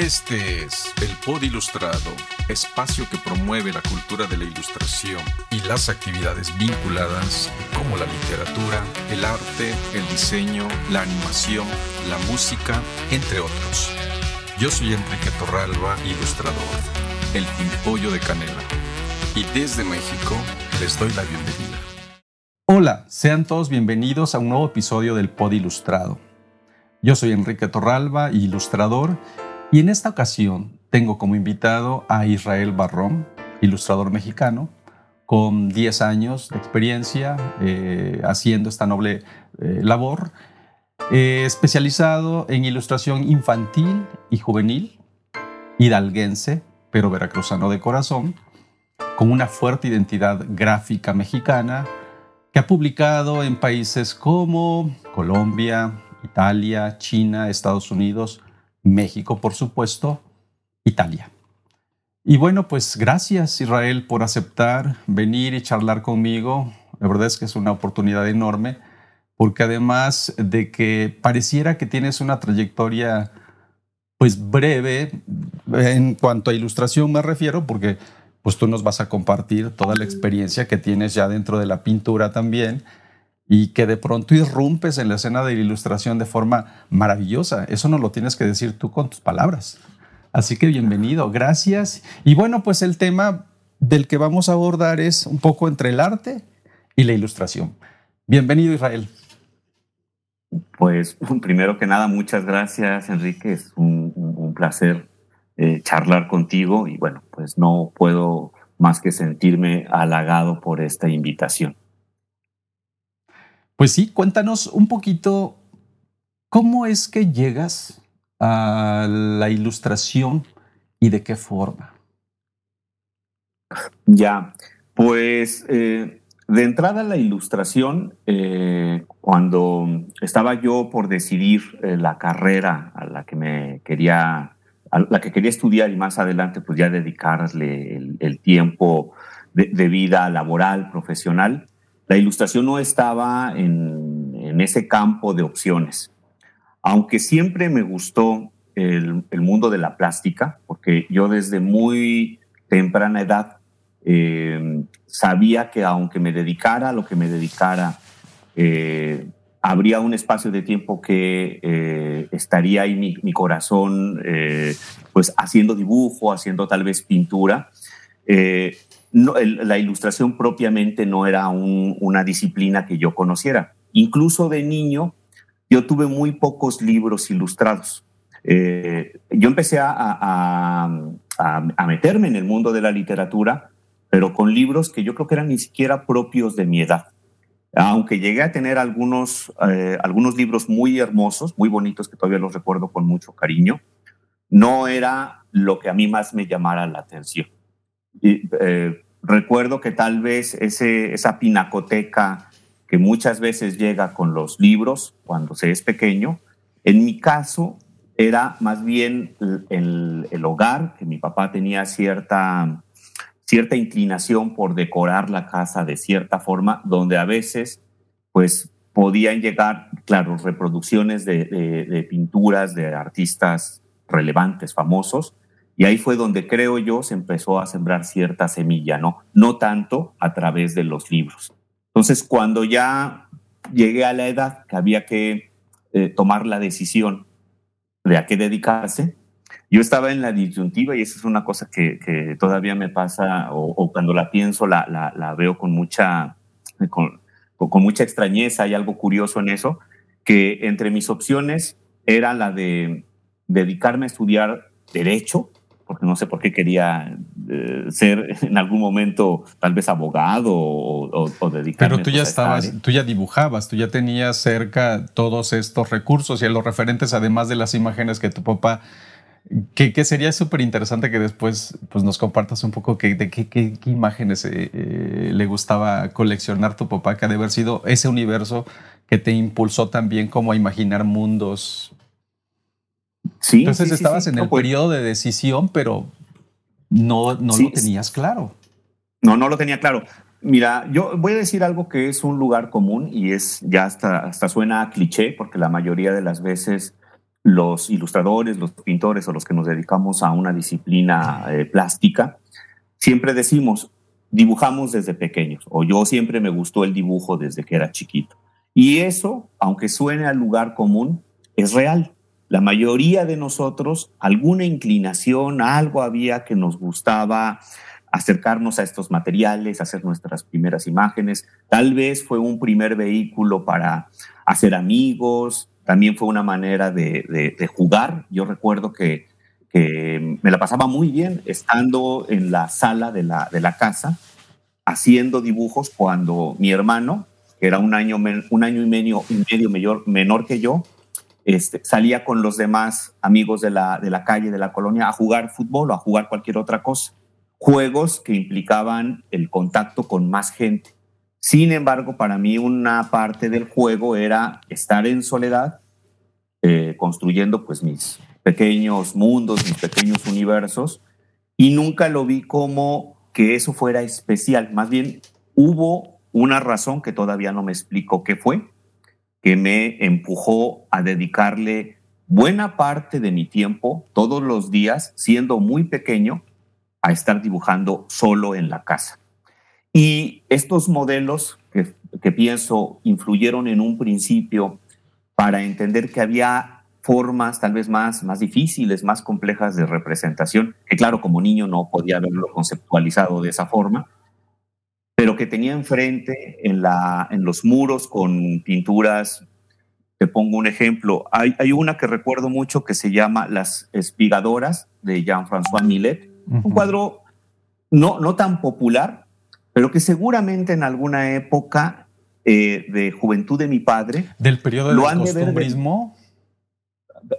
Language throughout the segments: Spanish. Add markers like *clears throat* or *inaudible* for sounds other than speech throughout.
Este es el Pod Ilustrado, espacio que promueve la cultura de la ilustración y las actividades vinculadas como la literatura, el arte, el diseño, la animación, la música, entre otros. Yo soy Enrique Torralba, ilustrador, el pimpollo de Canela, y desde México les doy la bienvenida. Hola, sean todos bienvenidos a un nuevo episodio del Pod Ilustrado. Yo soy Enrique Torralba, ilustrador, y en esta ocasión tengo como invitado a Israel Barrón, ilustrador mexicano, con 10 años de experiencia eh, haciendo esta noble eh, labor, eh, especializado en ilustración infantil y juvenil, hidalguense, pero veracruzano de corazón, con una fuerte identidad gráfica mexicana, que ha publicado en países como Colombia, Italia, China, Estados Unidos, México, por supuesto, Italia. Y bueno, pues gracias Israel por aceptar venir y charlar conmigo. La verdad es que es una oportunidad enorme, porque además de que pareciera que tienes una trayectoria pues breve en cuanto a ilustración me refiero, porque pues tú nos vas a compartir toda la experiencia que tienes ya dentro de la pintura también y que de pronto irrumpes en la escena de la ilustración de forma maravillosa. Eso no lo tienes que decir tú con tus palabras. Así que bienvenido, gracias. Y bueno, pues el tema del que vamos a abordar es un poco entre el arte y la ilustración. Bienvenido, Israel. Pues primero que nada, muchas gracias, Enrique. Es un, placer eh, charlar contigo y bueno, pues no puedo más que sentirme halagado por esta invitación. Pues sí, cuéntanos un poquito cómo es que llegas a la ilustración y de qué forma. Ya, pues eh, de entrada la ilustración, eh, cuando estaba yo por decidir eh, la carrera a la que me quería, a la que quería estudiar y más adelante pues ya dedicarle el, tiempo de, vida laboral, profesional, la ilustración no estaba en, ese campo de opciones. Aunque siempre me gustó el, mundo de la plástica, porque yo desde muy temprana edad eh, sabía que aunque me dedicara a lo que me dedicara, eh, habría un espacio de tiempo que eh, estaría ahí mi, corazón, pues haciendo dibujo, haciendo tal vez pintura la ilustración propiamente no era una disciplina que yo conociera. Incluso de niño, yo tuve muy pocos libros ilustrados. Eh, yo empecé a, meterme en el mundo de la literatura, pero con libros que yo creo que eran ni siquiera propios de mi edad. Aunque llegué a tener algunos, eh, algunos libros muy hermosos, muy bonitos, que todavía los recuerdo con mucho cariño, no era lo que a mí más me llamara la atención. Eh, recuerdo que tal vez esa pinacoteca que muchas veces llega con los libros cuando se es pequeño, en mi caso era más bien el, el hogar, que mi papá tenía cierta, cierta inclinación por decorar la casa de cierta forma, donde a veces pues podían llegar, claro, reproducciones de pinturas de artistas relevantes, famosos, y ahí fue donde creo yo se empezó a sembrar cierta semilla, ¿no? No tanto a través de los libros. Entonces, cuando ya llegué a la edad que había que eh, tomar la decisión de a qué dedicarse, yo estaba en la disyuntiva y esa es una cosa que, todavía me pasa o, cuando la pienso la, la, veo con mucha, con, con mucha extrañeza, hay algo curioso en eso, que entre mis opciones era la de dedicarme a estudiar derecho porque no sé por qué quería eh, ser *laughs* en algún momento tal vez abogado o, o, dedicarme. Pero tú ya estabas, tú ya dibujabas, tú ya tenías cerca todos estos recursos y los referentes, además de las imágenes que tu papá que, sería súper interesante que después pues, nos compartas un poco que, de qué, imágenes eh, eh, le gustaba coleccionar tu papá, que ha de haber sido ese universo que te impulsó también como a imaginar mundos entonces estabas en el pues periodo de decisión, pero no, no lo tenías claro. No, no lo tenía claro. Mira, yo voy a decir algo que es un lugar común y es ya hasta, hasta suena a cliché, porque la mayoría de las veces los ilustradores, los pintores o los que nos dedicamos a una disciplina eh, plástica, siempre decimos, dibujamos desde pequeños, o yo siempre me gustó el dibujo desde que era chiquito. Y eso, aunque suene al lugar común, es real. La mayoría de nosotros, alguna inclinación, algo había que nos gustaba acercarnos a estos materiales, hacer nuestras primeras imágenes. Tal vez fue un primer vehículo para hacer amigos, también fue una manera de, jugar. Yo recuerdo que, me la pasaba muy bien estando en la sala de la, de la casa haciendo dibujos cuando mi hermano, que era un año, un año y medio, y medio menor que yo, este, salía con los demás amigos de la, de la calle, de la colonia, a jugar fútbol o a jugar cualquier otra cosa. Juegos que implicaban el contacto con más gente. Sin embargo, para mí una parte del juego era estar en soledad, eh, construyendo pues mis pequeños mundos, mis pequeños universos, y nunca lo vi como que eso fuera especial. Más bien, hubo una razón que todavía no me explico qué fue, que me empujó a dedicarle buena parte de mi tiempo, todos los días, siendo muy pequeño, a estar dibujando solo en la casa. Y estos modelos que, que pienso influyeron en un principio para entender que había formas tal vez más, más difíciles, más complejas de representación, que claro, como niño no podía haberlo conceptualizado de esa forma, pero que tenía enfrente en, la, en los muros con pinturas. Te pongo un ejemplo. Hay, hay una que recuerdo mucho que se llama Las Espigadoras de Jean-François Millet. Un cuadro no, no tan popular, pero que seguramente en alguna época eh, de juventud de mi padre. ¿Del periodo del costumbrismo?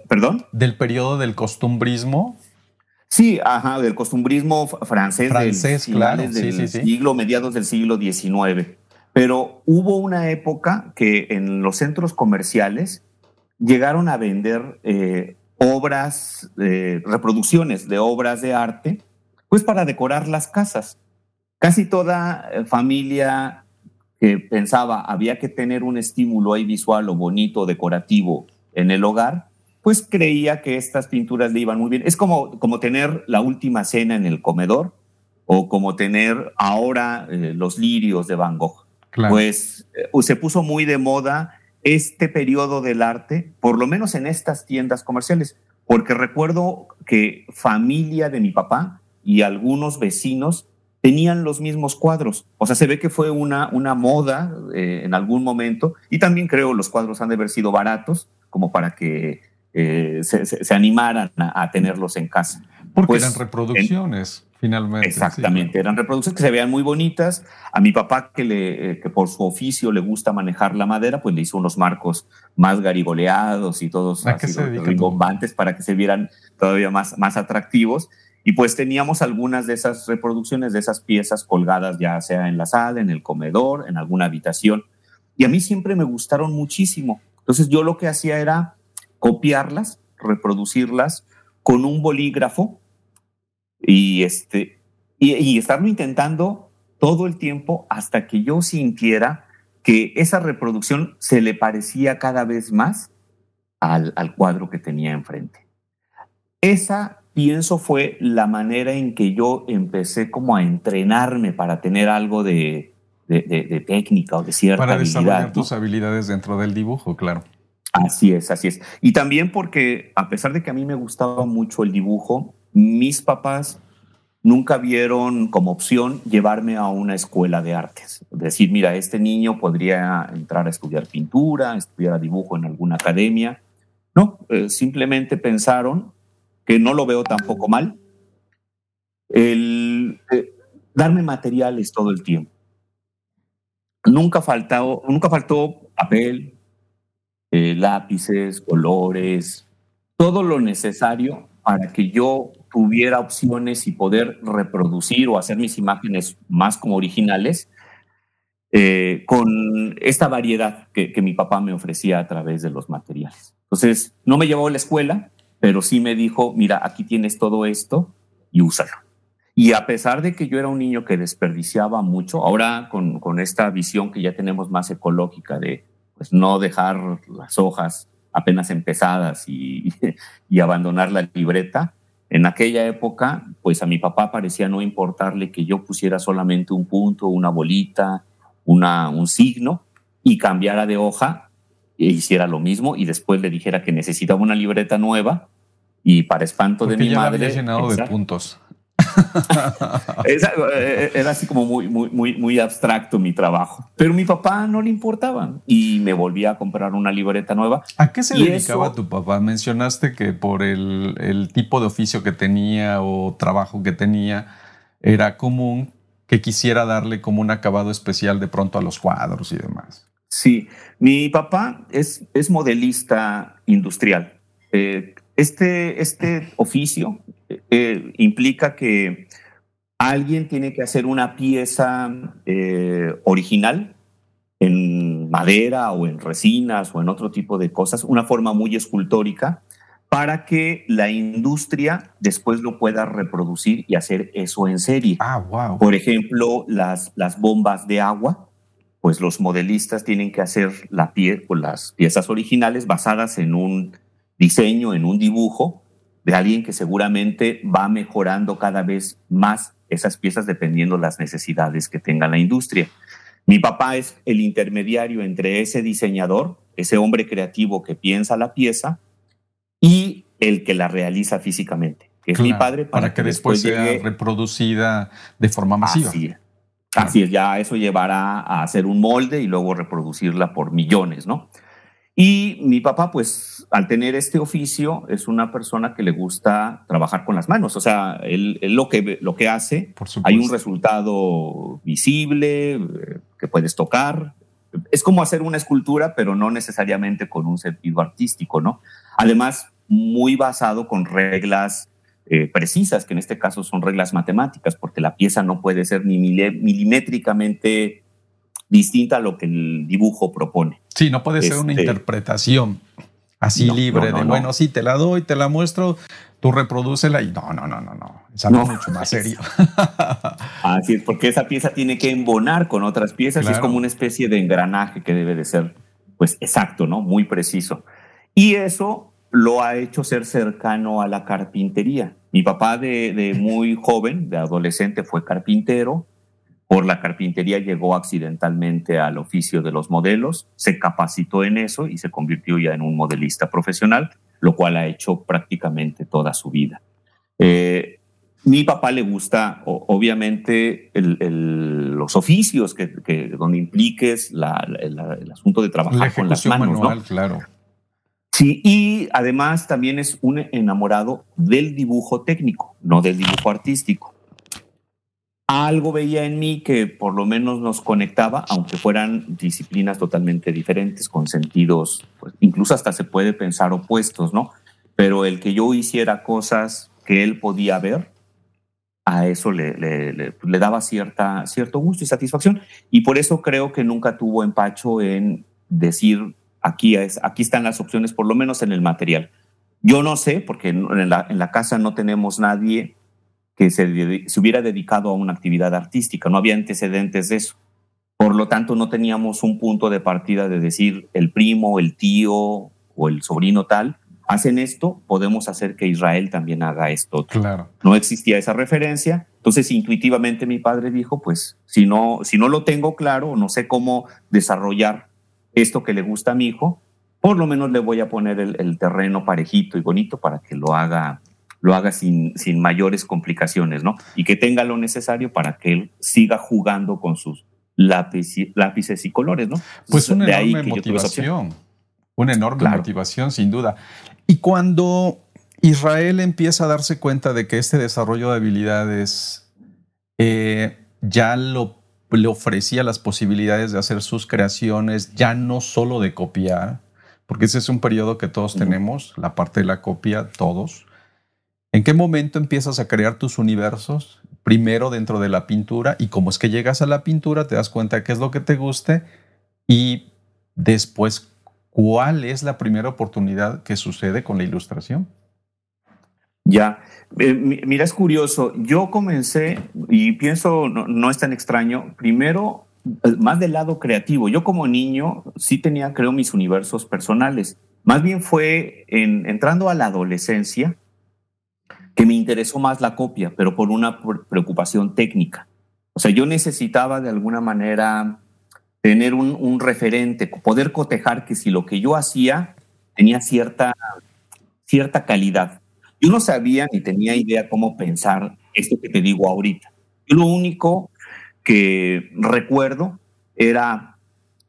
¿Perdón? ¿Del periodo del costumbrismo? Sí, ajá, del costumbrismo francés, francés del, claro, del siglo, mediados del siglo XIX. Pero hubo una época que en los centros comerciales llegaron a vender eh, obras, eh, reproducciones de obras de arte, pues para decorar las casas. Casi toda eh, familia que pensaba había que tener un estímulo ahí visual o bonito, decorativo en el hogar, pues creía que estas pinturas le iban muy bien. Es como, como tener la última cena en el comedor o como tener ahora eh, los lirios de Van Gogh. Pues eh, se puso muy de moda este periodo del arte, por lo menos en estas tiendas comerciales, porque recuerdo que familia de mi papá y algunos vecinos tenían los mismos cuadros. O sea, se ve que fue una, una moda eh, en algún momento y también creo los cuadros han de haber sido baratos como para que eh, se, animaran a, tenerlos en casa. Porque pues, eran reproducciones, finalmente. Exactamente, eran reproducciones que se veían muy bonitas. A mi papá, que, le, eh, que por su oficio le gusta manejar la madera, pues le hizo unos marcos más garigoleados y todos así, ribombantes para que se vieran todavía más, más atractivos. Y pues teníamos algunas de esas reproducciones de esas piezas colgadas ya sea en la sala, en el comedor, en alguna habitación. Y a mí siempre me gustaron muchísimo. Entonces yo lo que hacía era copiarlas, reproducirlas con un bolígrafo y, este, y, estarlo intentando todo el tiempo hasta que yo sintiera que esa reproducción se le parecía cada vez más al, al cuadro que tenía enfrente. Esa, pienso, fue la manera en que yo empecé como a entrenarme para tener algo de, de, técnica o de cierta para habilidad. Para desarrollar tus habilidades dentro del dibujo, claro. Así es, así es. Y también porque a pesar de que a mí me gustaba mucho el dibujo, mis papás nunca vieron como opción llevarme a una escuela de artes. Decir, mira, este niño podría entrar a estudiar pintura, estudiar dibujo en alguna academia. No, eh, simplemente pensaron, que no lo veo tampoco mal, el eh, darme materiales todo el tiempo. Nunca, faltado, nunca faltó papel, eh, lápices, colores, todo lo necesario para que yo tuviera opciones y poder reproducir o hacer mis imágenes más como originales eh, con esta variedad que, mi papá me ofrecía a través de los materiales. Entonces, no me llevó a la escuela, pero sí me dijo, mira, aquí tienes todo esto y úsalo. Y a pesar de que yo era un niño que desperdiciaba mucho, ahora con esta visión que ya tenemos más ecológica de pues no dejar las hojas apenas empezadas y, *laughs* y abandonar la libreta, en aquella época, pues a mi papá parecía no importarle que yo pusiera solamente un punto, una bolita, una, un signo y cambiara de hoja e hiciera lo mismo y después le dijera que necesitaba una libreta nueva y para espanto de mi ya madre. había llenado de puntos. *laughs* Eh, era así como muy, muy, muy, muy abstracto mi trabajo. Pero mi papá no le importaba y me volvía a comprar una libreta nueva. ¿A qué se dedicaba tu papá? Mencionaste que por el, el tipo de oficio que tenía o trabajo que tenía, era común que quisiera darle como un acabado especial de pronto a los cuadros y demás. Sí, mi papá es, es modelista industrial. Eh, este, este oficio eh, implica que alguien tiene que hacer una pieza eh, original en madera o en resinas o en otro tipo de cosas, una forma muy escultórica, para que la industria después lo pueda reproducir y hacer eso en serie. Ah, wow. Por ejemplo, las, las bombas de agua, pues los modelistas tienen que hacer la pie, pues las piezas originales basadas en un diseño, en un dibujo de alguien que seguramente va mejorando cada vez más esas piezas dependiendo las necesidades que tenga la industria. Mi papá es el intermediario entre ese diseñador, ese hombre creativo que piensa la pieza, y el que la realiza físicamente, que es mi padre, para, que, después, sea reproducida de forma masiva. Así es. Así es, ya eso llevará a hacer un molde y luego reproducirla por millones, ¿no? Y mi papá, pues, al tener este oficio, es una persona que le gusta trabajar con las manos. O sea, él, lo, que, lo que hace, hay un resultado visible eh, que puedes tocar. Es como hacer una escultura, pero no necesariamente con un sentido artístico, ¿no? Además, muy basado con reglas eh, precisas, que en este caso son reglas matemáticas, porque la pieza no puede ser ni milimétricamente distinta a lo que el dibujo propone. Sí, no puede ser una este, interpretación así libre de, bueno, sí, te la doy, te la muestro, tú reproducela y no, no, no, no, no, es algo mucho más *laughs* serio. así es, porque esa pieza tiene que embonar con otras piezas y es como una especie de engranaje que debe de ser, pues, exacto, ¿no? Muy preciso. Y eso lo ha hecho ser cercano a la carpintería. Mi papá de, de *laughs* muy joven, de adolescente, fue carpintero, por la carpintería llegó accidentalmente al oficio de los modelos, se capacitó en eso y se convirtió ya en un modelista profesional, lo cual ha hecho prácticamente toda su vida. Eh, mi papá le gusta, obviamente, los oficios que, donde impliques el asunto de trabajar con las manos. Manual, claro. Sí, y además también es un enamorado del dibujo técnico, no del dibujo artístico algo veía en mí que por lo menos nos conectaba, aunque fueran disciplinas totalmente diferentes, con sentidos, pues, incluso hasta se puede pensar opuestos, ¿no? Pero el que yo hiciera cosas que él podía ver, a eso le, le, daba cierta, cierto gusto y satisfacción. Y por eso creo que nunca tuvo empacho en decir, aquí, es, aquí están las opciones, por lo menos en el material. Yo no sé, porque en la, en la casa no tenemos nadie que se, se hubiera dedicado a una actividad artística, no había antecedentes de eso. Por lo tanto, no teníamos un punto de partida de decir el primo, el tío o el sobrino tal hacen esto, podemos hacer que Israel también haga esto. Claro. No existía esa referencia. Entonces, intuitivamente mi padre dijo, pues, si no, si no lo tengo claro, no sé cómo desarrollar esto que le gusta a mi hijo, por lo menos le voy a poner el, el terreno parejito y bonito para que lo haga lo haga sin, sin mayores complicaciones, ¿no? Y que tenga lo necesario para que él siga jugando con sus lápices y colores, ¿no? Pues una enorme motivación, una enorme motivación, sin duda. Y cuando Israel empieza a darse cuenta de que este desarrollo de habilidades eh, ya lo, le ofrecía las posibilidades de hacer sus creaciones, ya no solo de copiar, porque ese es un periodo que todos tenemos, la parte de la copia, todos. ¿En qué momento empiezas a crear tus universos? Primero dentro de la pintura y como es que llegas a la pintura te das cuenta de qué es lo que te guste y después cuál es la primera oportunidad que sucede con la ilustración. Ya, eh, mira, es curioso, yo comencé y pienso, no, no es tan extraño, primero, eh, más del lado creativo, yo como niño sí tenía, creo, mis universos personales Más bien fue en, entrando a la adolescencia que me interesó más la copia, pero por una preocupación técnica. O sea, yo necesitaba de alguna manera tener un, referente, poder cotejar que si lo que yo hacía tenía cierta, cierta calidad. Yo no sabía ni tenía idea cómo pensar esto que te digo ahorita. Yo lo único que recuerdo era,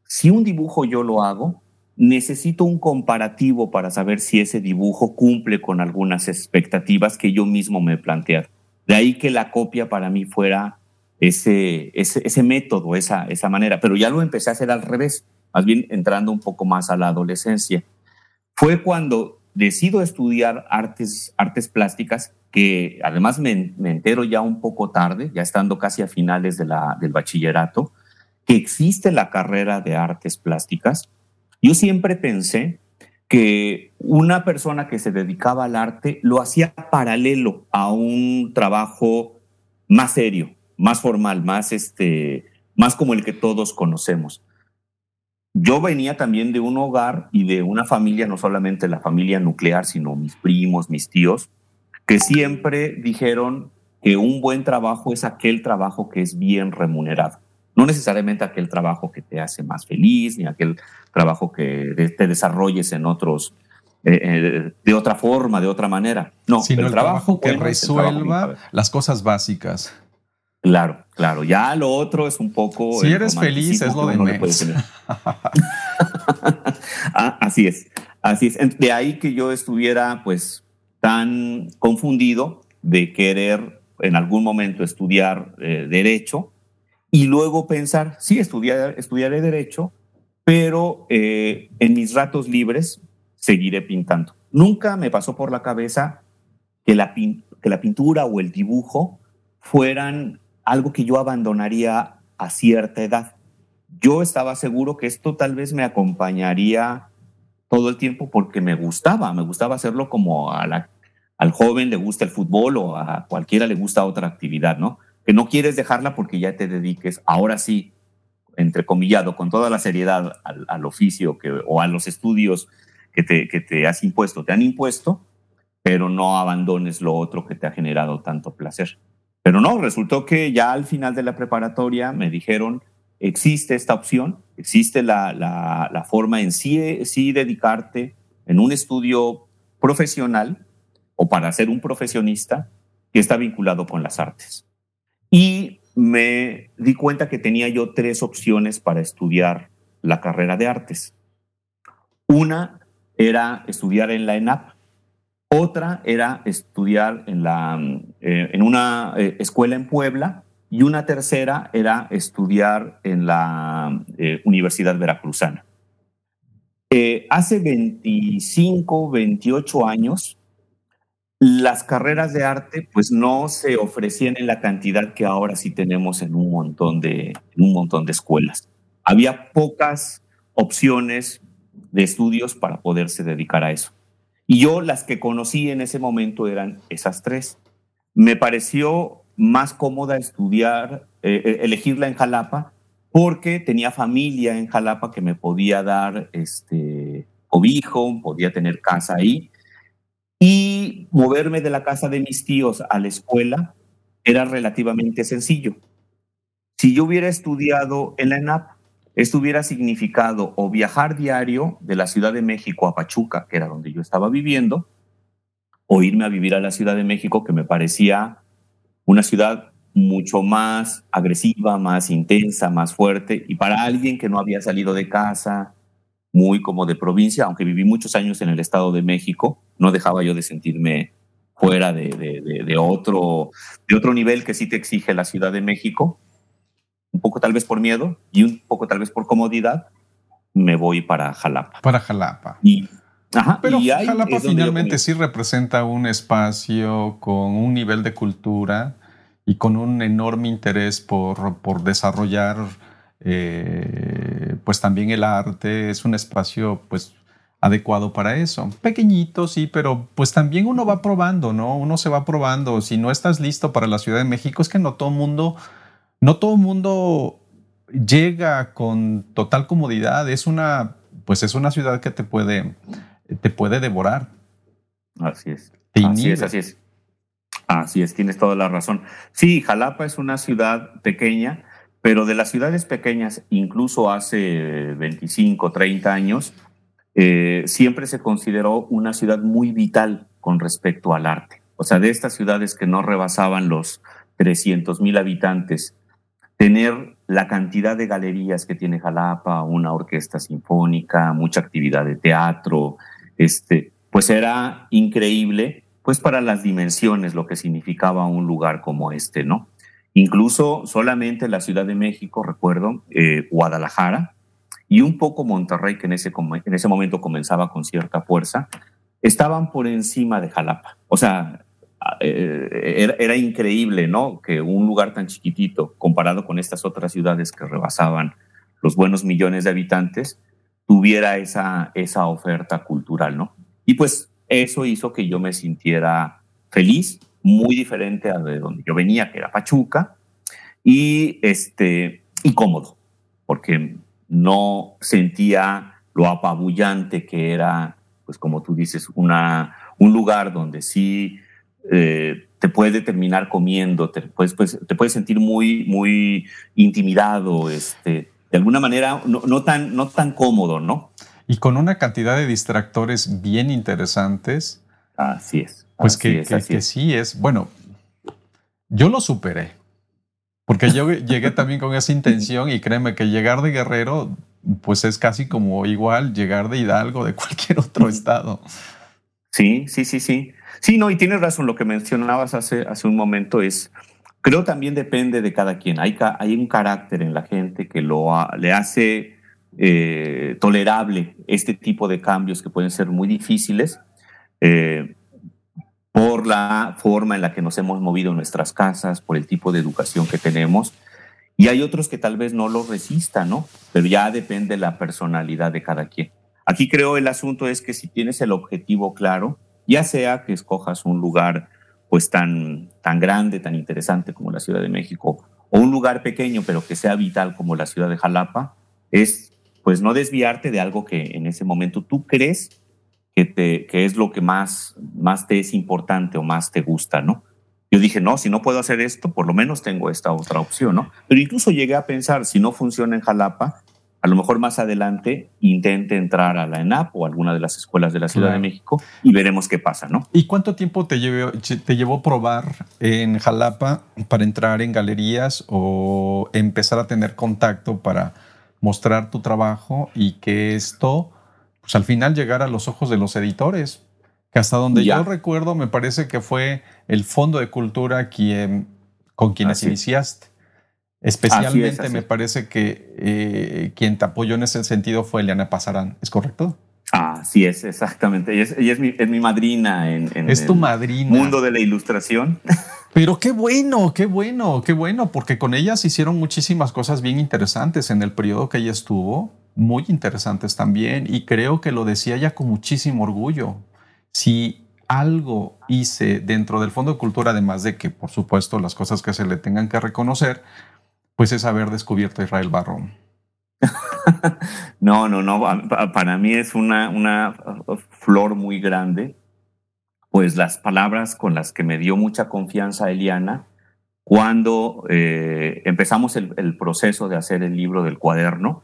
si un dibujo yo lo hago, necesito un comparativo para saber si ese dibujo cumple con algunas expectativas que yo mismo me planteé. De ahí que la copia para mí fuera ese, ese, método, esa, esa manera, pero ya lo empecé a hacer al revés, más bien entrando un poco más a la adolescencia. Fue cuando decido estudiar artes, artes plásticas, que además me, entero ya un poco tarde, ya estando casi a finales de la, del bachillerato, que existe la carrera de artes plásticas. Yo siempre pensé que una persona que se dedicaba al arte lo hacía paralelo a un trabajo más serio, más formal, más, este, más como el que todos conocemos. Yo venía también de un hogar y de una familia, no solamente la familia nuclear, sino mis primos, mis tíos, que siempre dijeron que un buen trabajo es aquel trabajo que es bien remunerado. No necesariamente aquel trabajo que te hace más feliz, ni aquel trabajo que te desarrolles en otros, eh, eh, de otra forma, de otra manera. No, sino el, trabajo, que resuelva las cosas básicas. Claro, claro. Ya lo otro es un poco. Si eres feliz, es lo de menos. *laughs* ah, así es, así es. De ahí que yo estuviera, pues, tan confundido de querer en algún momento estudiar eh, derecho y luego pensar, sí, estudiar, estudiaré derecho, pero eh, en mis ratos libres seguiré pintando. Nunca me pasó por la cabeza que la, que la pintura o el dibujo fueran algo que yo abandonaría a cierta edad. Yo estaba seguro que esto tal vez me acompañaría todo el tiempo porque me gustaba, me gustaba hacerlo como al joven le gusta el fútbol o a cualquiera le gusta otra actividad, ¿no? Que no quieres dejarla porque ya te dediques, ahora sí, entrecomillado, con toda la seriedad al, oficio que, o a los estudios que te, que te has impuesto, te han impuesto, pero no abandones lo otro que te ha generado tanto placer. Pero no, resultó que ya al final de la preparatoria me dijeron, existe esta opción, existe la, la, forma en sí, sí dedicarte en un estudio profesional o para ser un profesionista que está vinculado con las artes. Y me di cuenta que tenía yo tres opciones para estudiar la carrera de artes. Una era estudiar en la ENAP, otra era estudiar en, la, eh, en una eh, escuela en Puebla y una tercera era estudiar en la eh, Universidad Veracruzana. hace 25, 28 años, las carreras de arte pues no se ofrecían en la cantidad que ahora sí tenemos en un montón de, un montón de escuelas. Había pocas opciones de estudios para poderse dedicar a eso. Y yo las que conocí en ese momento eran esas tres. Me pareció más cómoda estudiar, eh, eh, elegirla en Jalapa, porque tenía familia en Jalapa que me podía dar este cobijo, podía tener casa ahí. Y moverme de la casa de mis tíos a la escuela era relativamente sencillo. Si yo hubiera estudiado en la ENAP, esto hubiera significado o viajar diario de la Ciudad de México a Pachuca, que era donde yo estaba viviendo, o irme a vivir a la Ciudad de México, que me parecía una ciudad mucho más agresiva, más intensa, más fuerte, y para alguien que no había salido de casa, muy como de provincia, aunque viví muchos años en el Estado de México, no dejaba yo de sentirme fuera de, de, otro, de otro nivel que sí te exige la Ciudad de México un poco tal vez por miedo y un poco tal vez por comodidad, me voy para Jalapa. Para Jalapa. Y, Pero Jalapa finalmente sí representa un espacio con un nivel de cultura y con un enorme interés por, por desarrollar eh, pues también el arte. Es un espacio pues adecuado para eso. Pequeñito, sí, pero pues también uno va probando, ¿no? Uno se va probando. Si no estás listo para la Ciudad de México, es que no todo mundo no todo mundo llega con total comodidad. Es una, pues es una ciudad que te puede te puede devorar. Así es. así es, así es. Así es, tienes toda la razón. Sí, Jalapa es una ciudad pequeña, pero de las ciudades pequeñas, incluso hace 25, 30 años, eh, siempre se consideró una ciudad muy vital con respecto al arte. O sea, de estas ciudades que no rebasaban los 300 mil habitantes, tener la cantidad de galerías que tiene Jalapa, una orquesta sinfónica, mucha actividad de teatro, este, pues era increíble, pues para las dimensiones, lo que significaba un lugar como este, ¿no? Incluso solamente la Ciudad de México, recuerdo, eh, Guadalajara y un poco Monterrey, que en ese, en ese momento comenzaba con cierta fuerza, estaban por encima de Jalapa. O sea, eh, era, increíble, ¿no? Que un lugar tan chiquitito, comparado con estas otras ciudades que rebasaban los buenos millones de habitantes, tuviera esa, esa oferta cultural, ¿no? Y pues eso hizo que yo me sintiera feliz, muy diferente a de donde yo venía, que era Pachuca, y, este, y cómodo, porque no sentía lo apabullante que era, pues como tú dices, una, un lugar donde sí eh, te puede terminar comiendo, te puedes, pues, te puedes sentir muy, muy intimidado, este, de alguna manera no, tan, no tan cómodo, ¿no? Y con una cantidad de distractores bien interesantes. Así es. Pues que, que, sí es, bueno, yo lo superé, porque yo *laughs* llegué también con esa intención y créeme que llegar de Guerrero, pues es casi como igual llegar de Hidalgo, de *laughs* cualquier otro estado. Sí, sí, sí, sí. Sí, no, y tienes razón, lo que mencionabas hace, hace un momento es, creo también depende de cada quien. Hay, hay un carácter en la gente que lo le hace eh, tolerable este tipo de cambios que pueden ser muy difíciles eh, por la forma en la que nos hemos movido en nuestras casas, por el tipo de educación que tenemos. Y hay otros que tal vez no lo resistan, ¿no? Pero ya depende de la personalidad de cada quien. Aquí creo el asunto es que si tienes el objetivo claro, ya sea que escojas un lugar pues tan, tan grande, tan interesante como la Ciudad de México, o un lugar pequeño pero que sea vital como la ciudad de Jalapa, es pues no desviarte de algo que en ese momento tú crees que, te, que es lo que más, más te es importante o más te gusta, ¿no? Yo dije, no, si no puedo hacer esto, por lo menos tengo esta otra opción, ¿no? Pero incluso llegué a pensar, si no funciona en Jalapa, a lo mejor más adelante intente entrar a la ENAP o alguna de las escuelas de la Ciudad de México y veremos qué pasa, ¿no? ¿Y cuánto tiempo te llevó, te llevó probar en Jalapa para entrar en galerías o empezar a tener contacto para mostrar tu trabajo y que esto, pues al final llegara a los ojos de los editores? Que hasta donde yo recuerdo, me parece que fue el Fondo de Cultura quien, con quienes iniciaste. Especialmente me parece que eh, quien te apoyó en ese sentido fue Eliana Pasarán, ¿es correcto? Así es, exactamente. Ella es, es, mi, es mi, madrina en, en es tu madrina. mundo de la ilustración. *laughs* Pero qué bueno, qué bueno, qué bueno, porque con ella se hicieron muchísimas cosas bien interesantes en el periodo que ella estuvo, muy interesantes también, y creo que lo decía ella con muchísimo orgullo. Si algo hice dentro del Fondo de Cultura, además de que, por supuesto, las cosas que se le tengan que reconocer, pues es haber descubierto a Israel Barrón. *laughs* no, no, no. Para mí es una, una flor muy grande, pues las palabras con las que me dio mucha confianza Eliana cuando eh, empezamos el, proceso de hacer el libro del cuaderno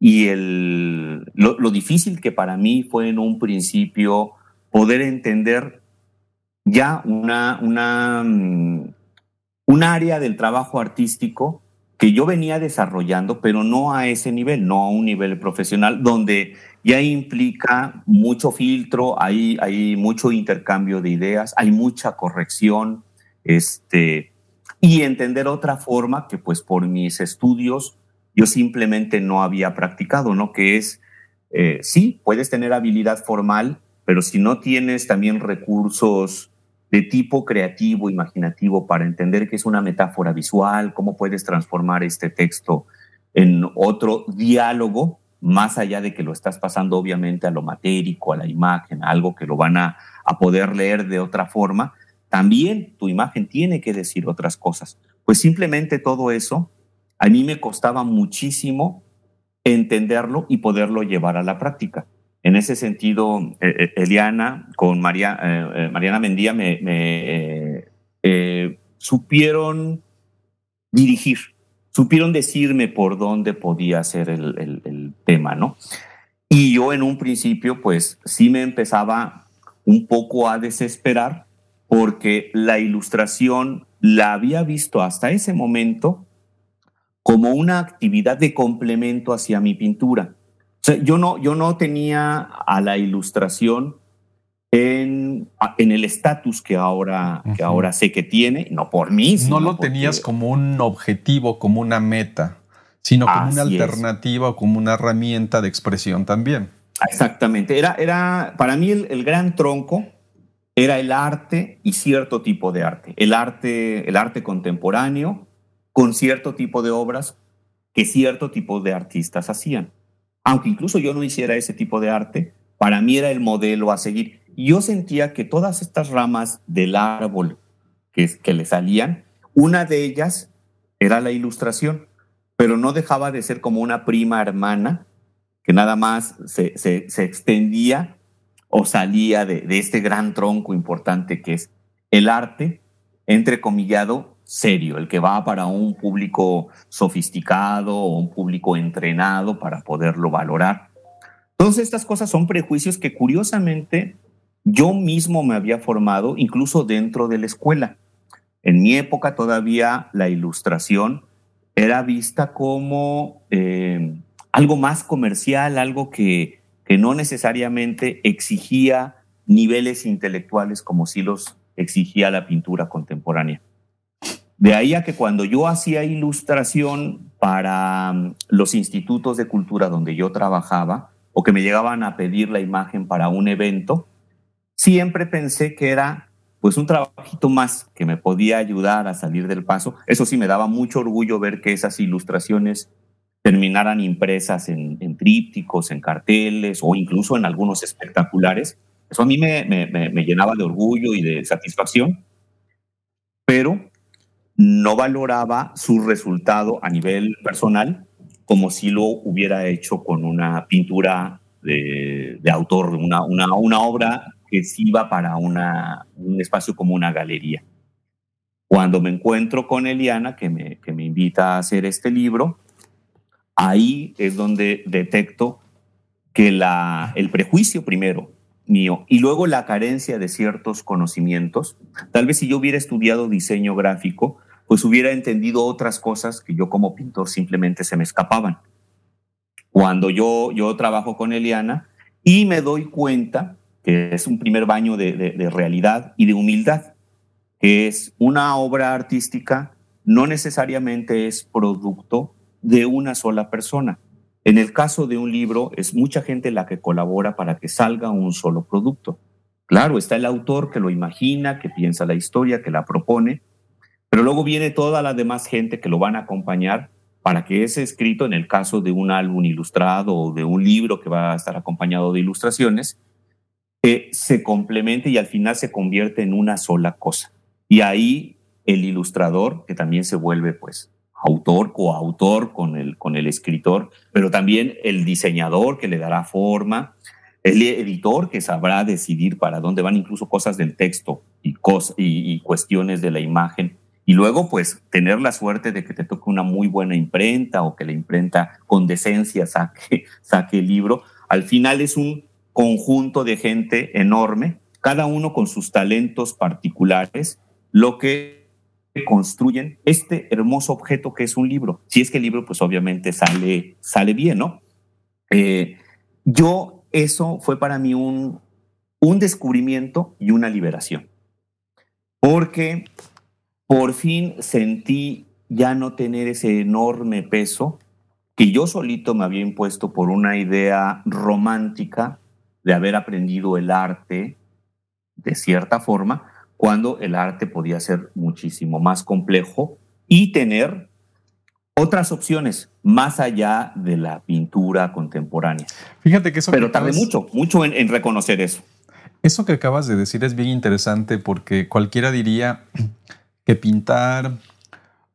y el, lo, difícil que para mí fue en un principio poder entender ya una, una, mm, un área del trabajo artístico que yo venía desarrollando, pero no a ese nivel, no a un nivel profesional, donde ya implica mucho filtro, hay, hay mucho intercambio de ideas, hay mucha corrección, este, y entender otra forma que pues por mis estudios yo simplemente no había practicado, ¿no? Que es, eh, sí, puedes tener habilidad formal, pero si no tienes también recursos de tipo creativo, imaginativo, para entender que es una metáfora visual, cómo puedes transformar este texto en otro diálogo, más allá de que lo estás pasando obviamente a lo matérico, a la imagen, algo que lo van a, a poder leer de otra forma, también tu imagen tiene que decir otras cosas. Pues simplemente todo eso a mí me costaba muchísimo entenderlo y poderlo llevar a la práctica. en ese sentido, eh, eh, Eliana con María, Mariana Mendía me, supieron dirigir, supieron decirme por dónde podía ser el, el, tema, ¿no? Y yo en un principio, pues sí me empezaba un poco a desesperar porque la ilustración la había visto hasta ese momento como una actividad de complemento hacia mi pintura. O sea, yo no, yo no tenía a la ilustración en, en el estatus que ahora, que ahora sé que tiene, no por mí. no lo tenías como un objetivo, como una meta, sino como una alternativa o como una herramienta de expresión también. Exactamente. Era, era para mí el, gran tronco era el arte y cierto tipo de arte. El arte, el arte contemporáneo con cierto tipo de obras que cierto tipo de artistas hacían. Aunque incluso yo no hiciera ese tipo de arte, para mí era el modelo a seguir. Yo sentía que todas estas ramas del árbol que, que le salían, una de ellas era la ilustración, pero no dejaba de ser como una prima hermana que nada más se, se, extendía o salía de, de, este gran tronco importante que es el arte, entrecomillado, serio, el que va para un público sofisticado o un público entrenado para poderlo valorar. Todas estas cosas son prejuicios que curiosamente yo mismo me había formado incluso dentro de la escuela. En mi época todavía la ilustración era vista como eh, algo más comercial, algo que, que no necesariamente exigía niveles intelectuales como si los exigía la pintura contemporánea. De ahí a que cuando yo hacía ilustración para mm, los institutos de cultura donde yo trabajaba o que me llegaban a pedir la imagen para un evento, siempre pensé que era pues un trabajito más que me podía ayudar a salir del paso. Eso sí, me daba mucho orgullo ver que esas ilustraciones terminaran impresas en, trípticos, en carteles o incluso en algunos espectaculares. Eso a mí me llenaba de orgullo y de satisfacción. Pero no valoraba su resultado a nivel personal como si lo hubiera hecho con una pintura de, autor, una, una, una, obra que iba para un espacio como una galería. Cuando me encuentro con Eliana, que me, que me invita a hacer este libro, ahí es donde detecto que la, el prejuicio primero mío y luego la carencia de ciertos conocimientos, tal vez si yo hubiera estudiado diseño gráfico, pues hubiera entendido otras cosas que yo como pintor simplemente se me escapaban. Cuando yo, yo trabajo con Eliana y me doy cuenta que es un primer baño de, de realidad y de humildad, que es una obra artística no necesariamente es producto de una sola persona. En el caso de un libro, es mucha gente la que colabora para que salga un solo producto. Claro, está el autor que lo imagina, que piensa la historia, que la propone, pero luego viene toda la demás gente que lo van a acompañar para que ese escrito, en el caso de un álbum ilustrado o de un libro que va a estar acompañado de ilustraciones, eh, se complemente y al final se convierte en una sola cosa. Y ahí el ilustrador, que también se vuelve pues autor, coautor con el, con el escritor, pero también el diseñador que le dará forma, el editor que sabrá decidir para dónde van incluso cosas del texto y, y cuestiones de la imagen y luego, pues, tener la suerte de que te toque una muy buena imprenta o que la imprenta con decencia saque, *laughs* saque el libro. Al final es un conjunto de gente enorme, cada uno con sus talentos particulares, lo que construyen este hermoso objeto que es un libro. Si es que el libro, pues obviamente sale, sale bien, ¿no? Eh, yo, eso fue para mí un, un descubrimiento y una liberación. Porque por fin sentí ya no tener ese enorme peso que yo solito me había impuesto por una idea romántica de haber aprendido el arte de cierta forma, cuando el arte podía ser muchísimo más complejo y tener otras opciones más allá de la pintura contemporánea. Fíjate que eso... Pero tardé mucho, mucho en, en reconocer eso. Eso que acabas de decir es bien interesante porque cualquiera diría, que pintar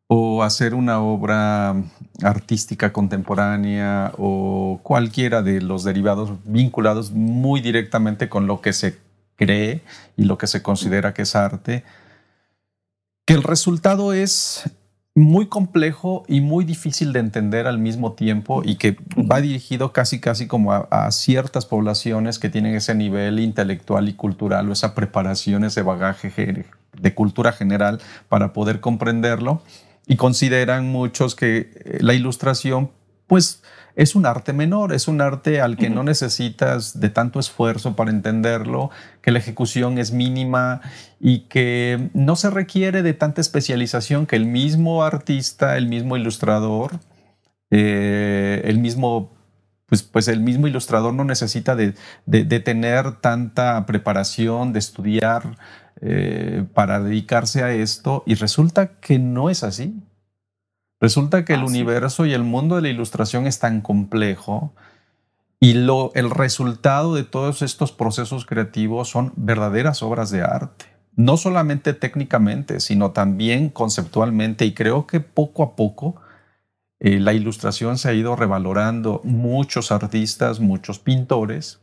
o hacer una obra artística contemporánea o cualquiera de los derivados vinculados muy directamente con lo que se cree y lo que se considera que es arte, que el resultado es muy complejo y muy difícil de entender al mismo tiempo y que va dirigido casi casi como a, ciertas poblaciones que tienen ese nivel intelectual y cultural o esa preparación, ese bagaje de cultura general para poder comprenderlo. Y consideran muchos que eh, la ilustración pues es un arte menor, es un arte al que no necesitas de tanto esfuerzo para entenderlo, que la ejecución es mínima y que no se requiere de tanta especialización que el mismo artista, el mismo ilustrador, eh, el mismo pues, pues, el mismo ilustrador no necesita de, tener tanta preparación, de estudiar eh, para dedicarse a esto, y resulta que no es así. Resulta que el ah, universo y el mundo de la ilustración es tan complejo y lo, el resultado de todos estos procesos creativos son verdaderas obras de arte. No solamente técnicamente, sino también conceptualmente. Y creo que poco a poco eh, la ilustración se ha ido revalorando. Muchos artistas, muchos pintores,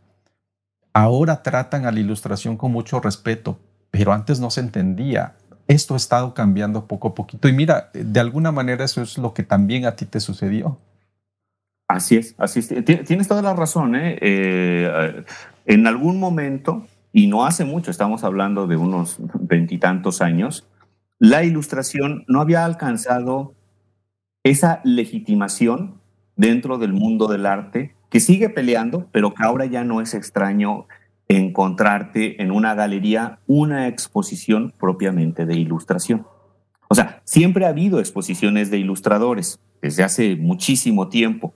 ahora tratan a la ilustración con mucho respeto, pero antes no se entendía esto ha estado cambiando poco a poquito. Y mira, de alguna manera eso es lo que también a ti te sucedió. Así es, así es. Tienes toda la razón. ¿eh? Eh, en algún momento, y no hace mucho, estamos hablando de unos veintitantos años, la ilustración no había alcanzado esa legitimación dentro del mundo del arte que sigue peleando, pero que ahora ya no es extraño encontrarte en una galería una exposición propiamente de ilustración. O sea, siempre ha habido exposiciones de ilustradores desde hace muchísimo tiempo,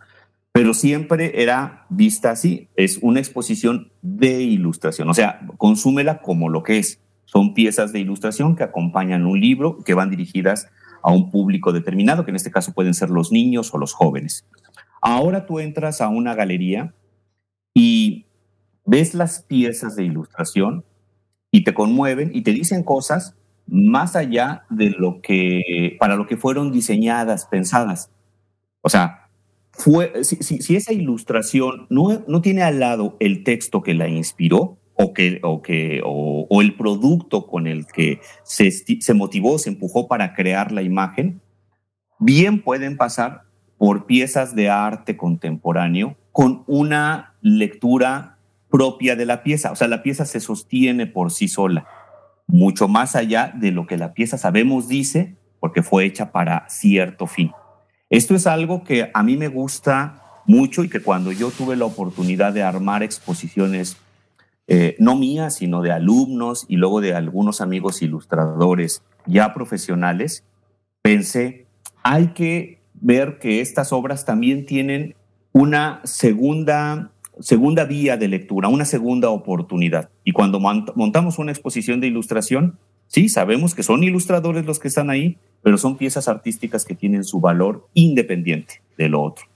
pero siempre era vista así, es una exposición de ilustración, o sea, consúmela como lo que es. Son piezas de ilustración que acompañan un libro, que van dirigidas a un público determinado, que en este caso pueden ser los niños o los jóvenes. Ahora tú entras a una galería y ves las piezas de ilustración y te conmueven y te dicen cosas más allá de lo que, para lo que fueron diseñadas, pensadas. O sea, fue, si, esa ilustración no, no, tiene al lado el texto que la inspiró o, que, o, que, o, el producto con el que se, se motivó, se empujó para crear la imagen, bien pueden pasar por piezas de arte contemporáneo con una lectura propia de la pieza. O sea, la pieza se sostiene por sí sola, mucho más allá de lo que la pieza sabemos dice, porque fue hecha para cierto fin. Esto es algo que a mí me gusta mucho y que cuando yo tuve la oportunidad de armar exposiciones, eh, no mías, sino de alumnos y luego de algunos amigos ilustradores ya profesionales, pensé, hay que ver que estas obras también tienen una segunda segunda vía de lectura, una segunda oportunidad. Y cuando montamos una exposición de ilustración, sí, sabemos que son ilustradores los que están ahí, pero son piezas artísticas que tienen su valor independiente de lo otro.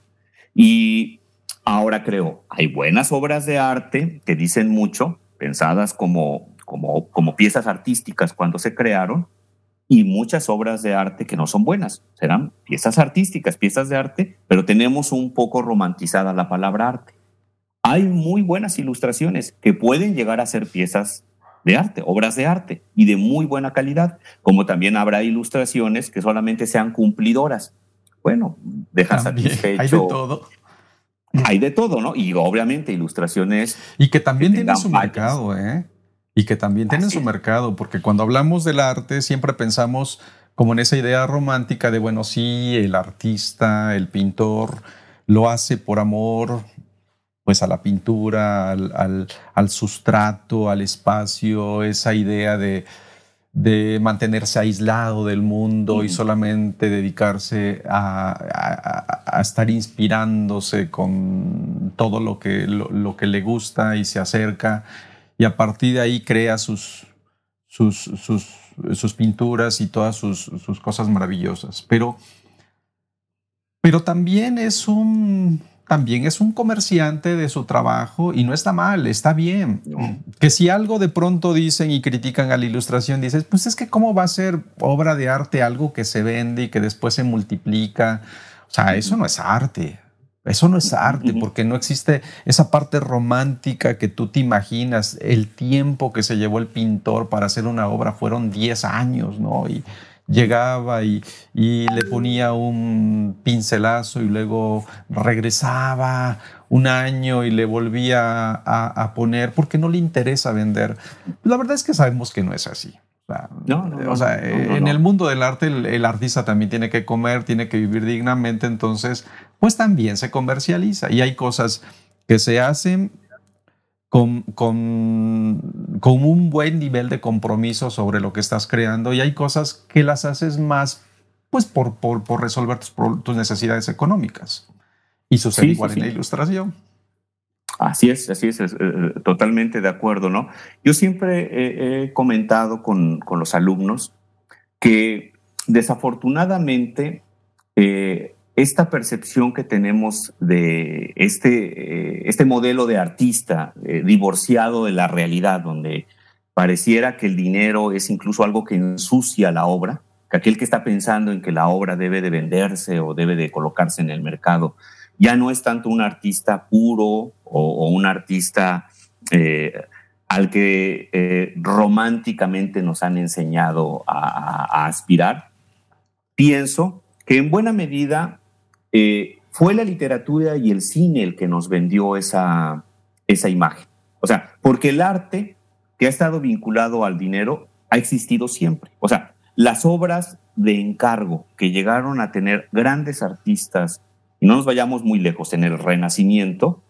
Y ahora creo, hay buenas obras de arte que dicen mucho, pensadas como, como, como piezas artísticas cuando se crearon, y muchas obras de arte que no son buenas. Serán piezas artísticas, piezas de arte, pero tenemos un poco romantizada la palabra arte hay muy buenas ilustraciones que pueden llegar a ser piezas de arte, obras de arte y de muy buena calidad, como también habrá ilustraciones que solamente sean cumplidoras. Bueno, deja satisfecho. Hay de todo. Hay de todo, ¿no? Y obviamente ilustraciones. Y que también tienen su mercado, ¿eh? Y que también tienen su mercado, porque cuando hablamos del arte siempre pensamos como en esa idea romántica de, bueno, sí, el artista, el pintor lo hace por amor, pues a la pintura, al, sustrato, al espacio, esa idea de, mantenerse aislado del mundo y solamente dedicarse a, estar inspirándose con todo lo que, lo, que le gusta y se acerca y a partir de ahí crea sus, sus, sus, pinturas y todas sus, sus cosas maravillosas. Pero, pero también es un también es un comerciante de su trabajo y no está mal, está bien. Que si algo de pronto dicen y critican a la ilustración, dices, pues es que cómo va a ser obra de arte algo que se vende y que después se multiplica. O sea, eso no es arte. Eso no es arte porque no existe esa parte romántica que tú te imaginas, el tiempo que se llevó el pintor para hacer una obra fueron 10 años, ¿no? Y llegaba y, le ponía un pincelazo y luego regresaba un año y le volvía a, poner porque no le interesa vender. La verdad es que sabemos que no es así. No, o sea, en el mundo del arte el, artista también tiene que comer, tiene que vivir dignamente, entonces pues también se comercializa y hay cosas que se hacen con, con, con, un buen nivel de compromiso sobre lo que estás creando y hay cosas que las haces más pues por, por, por resolver tus, tus, necesidades económicas. Y sucede igual en la ilustración. Así es, así es, eh, totalmente de acuerdo, ¿no? Yo siempre he, comentado con, con, los alumnos que desafortunadamente eh, esta percepción que tenemos de este, eh, este modelo de artista eh, divorciado de la realidad, donde pareciera que el dinero es incluso algo que ensucia la obra, que aquel que está pensando en que la obra debe de venderse o debe de colocarse en el mercado, ya no es tanto un artista puro o, un artista eh, al que románticamente nos han enseñado a aspirar. Pienso que en buena medida eh, fue la literatura y el cine el que nos vendió esa, esa imagen. O sea, porque el arte que ha estado vinculado al dinero ha existido siempre. O sea, las obras de encargo que llegaron a tener grandes artistas, y no nos vayamos muy lejos, en el Renacimiento,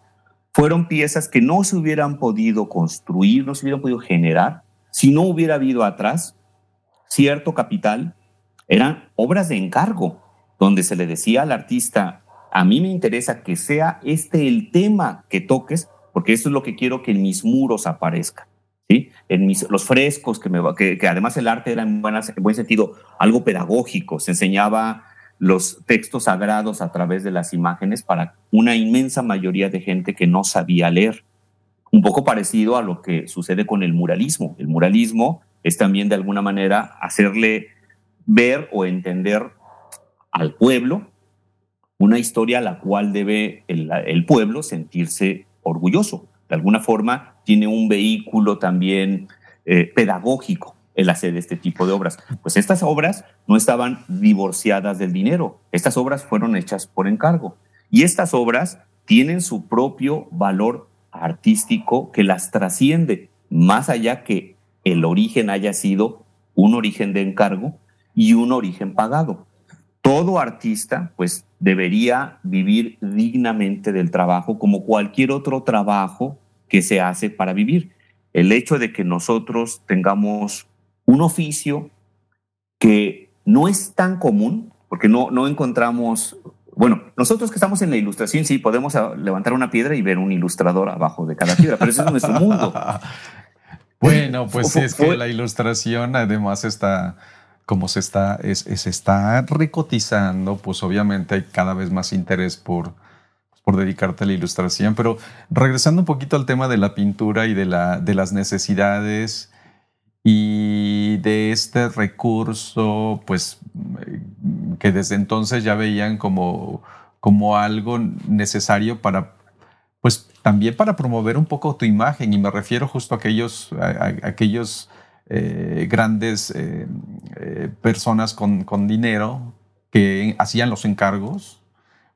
fueron piezas que no se hubieran podido construir, no se hubieran podido generar si no hubiera habido atrás cierto capital. Eran obras de encargo donde se le decía al artista, a mí me interesa que sea este el tema que toques, porque eso es lo que quiero que en mis muros aparezca. ¿sí? En mis, los frescos, que, además el arte era en, en buen sentido algo pedagógico, se enseñaba los textos sagrados a través de las imágenes para una inmensa mayoría de gente que no sabía leer. Un poco parecido a lo que sucede con el muralismo. El muralismo es también de alguna manera hacerle ver o entender al pueblo, una historia a la cual debe el, pueblo sentirse orgulloso. De alguna forma tiene un vehículo también eh, pedagógico el hacer este tipo de obras. Pues estas obras no estaban divorciadas del dinero, estas obras fueron hechas por encargo. Y estas obras tienen su propio valor artístico que las trasciende, más allá que el origen haya sido un origen de encargo y un origen pagado todo artista pues debería vivir dignamente del trabajo como cualquier otro trabajo que se hace para vivir. El hecho de que nosotros tengamos un oficio que no es tan común, porque no, no encontramos, bueno, nosotros que estamos en la ilustración, sí, podemos levantar una piedra y ver un ilustrador abajo de cada piedra, pero ese es nuestro mundo. *laughs* Bueno, pues es que la ilustración además está como se está, se está recotizando, pues obviamente hay cada vez más interés por, por dedicarte a la ilustración. Pero regresando un poquito al tema de la pintura y de, la, de las necesidades y de este recurso, pues que desde entonces ya veían como, como algo necesario para, pues también para promover un poco tu imagen. Y me refiero justo a aquellos, aquellos eh, grandes eh, eh, personas con, con, dinero que hacían los encargos,